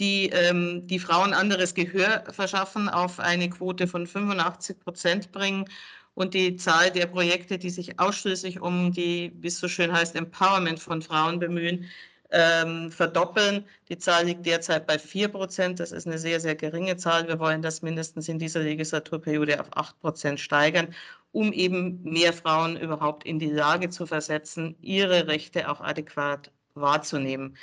die ähm, die Frauen anderes Gehör verschaffen, auf eine Quote von 85 Prozent bringen und die Zahl der Projekte, die sich ausschließlich um die, wie es so schön heißt, Empowerment von Frauen bemühen, ähm, verdoppeln. Die Zahl liegt derzeit bei 4 Prozent. Das ist eine sehr, sehr geringe Zahl. Wir wollen das mindestens in dieser Legislaturperiode auf 8 Prozent steigern, um eben mehr Frauen überhaupt in die Lage zu versetzen, ihre Rechte auch adäquat wahrzunehmen.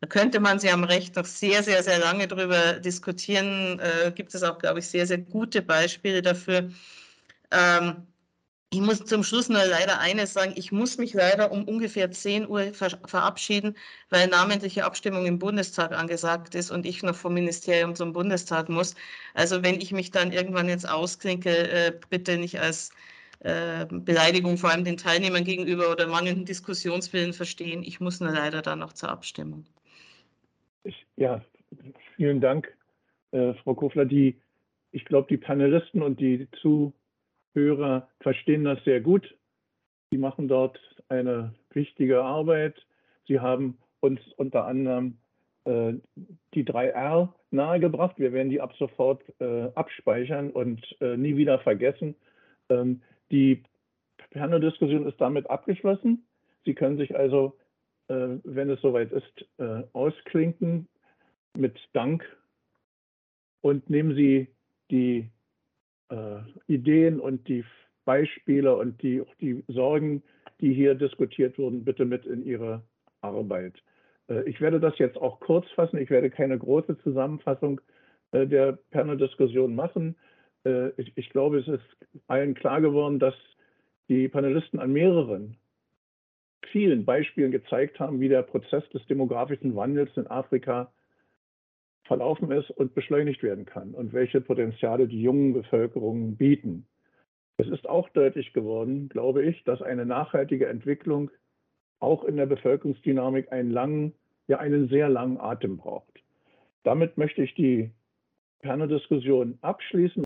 Da könnte man sie am Recht noch sehr, sehr, sehr lange darüber diskutieren. Äh, gibt es auch, glaube ich, sehr, sehr gute Beispiele dafür. Ähm, ich muss zum Schluss nur leider eines sagen. Ich muss mich leider um ungefähr 10 Uhr ver verabschieden, weil namentliche Abstimmung im Bundestag angesagt ist und ich noch vom Ministerium zum Bundestag muss. Also wenn ich mich dann irgendwann jetzt ausklinke, äh, bitte nicht als äh, Beleidigung vor allem den Teilnehmern gegenüber oder mangelnden Diskussionswillen verstehen. Ich muss nur leider dann noch zur Abstimmung. Ich, ja, vielen Dank, äh, Frau Kofler. Die, ich glaube, die Panelisten und die zu Hörer verstehen das sehr gut. Sie machen dort eine wichtige Arbeit. Sie haben uns unter anderem äh, die 3R nahegebracht. Wir werden die ab sofort äh, abspeichern und äh, nie wieder vergessen. Ähm, die Panel-Diskussion ist damit abgeschlossen. Sie können sich also, äh, wenn es soweit ist, äh, ausklinken mit Dank und nehmen Sie die äh, Ideen und die Beispiele und die, die Sorgen, die hier diskutiert wurden, bitte mit in Ihre Arbeit. Äh, ich werde das jetzt auch kurz fassen. Ich werde keine große Zusammenfassung äh, der Panel-Diskussion machen. Äh, ich, ich glaube, es ist allen klar geworden, dass die Panelisten an mehreren, vielen Beispielen gezeigt haben, wie der Prozess des demografischen Wandels in Afrika verlaufen ist und beschleunigt werden kann und welche Potenziale die jungen Bevölkerungen bieten. Es ist auch deutlich geworden, glaube ich, dass eine nachhaltige Entwicklung auch in der Bevölkerungsdynamik einen langen, ja einen sehr langen Atem braucht. Damit möchte ich die Panel-Diskussion abschließen.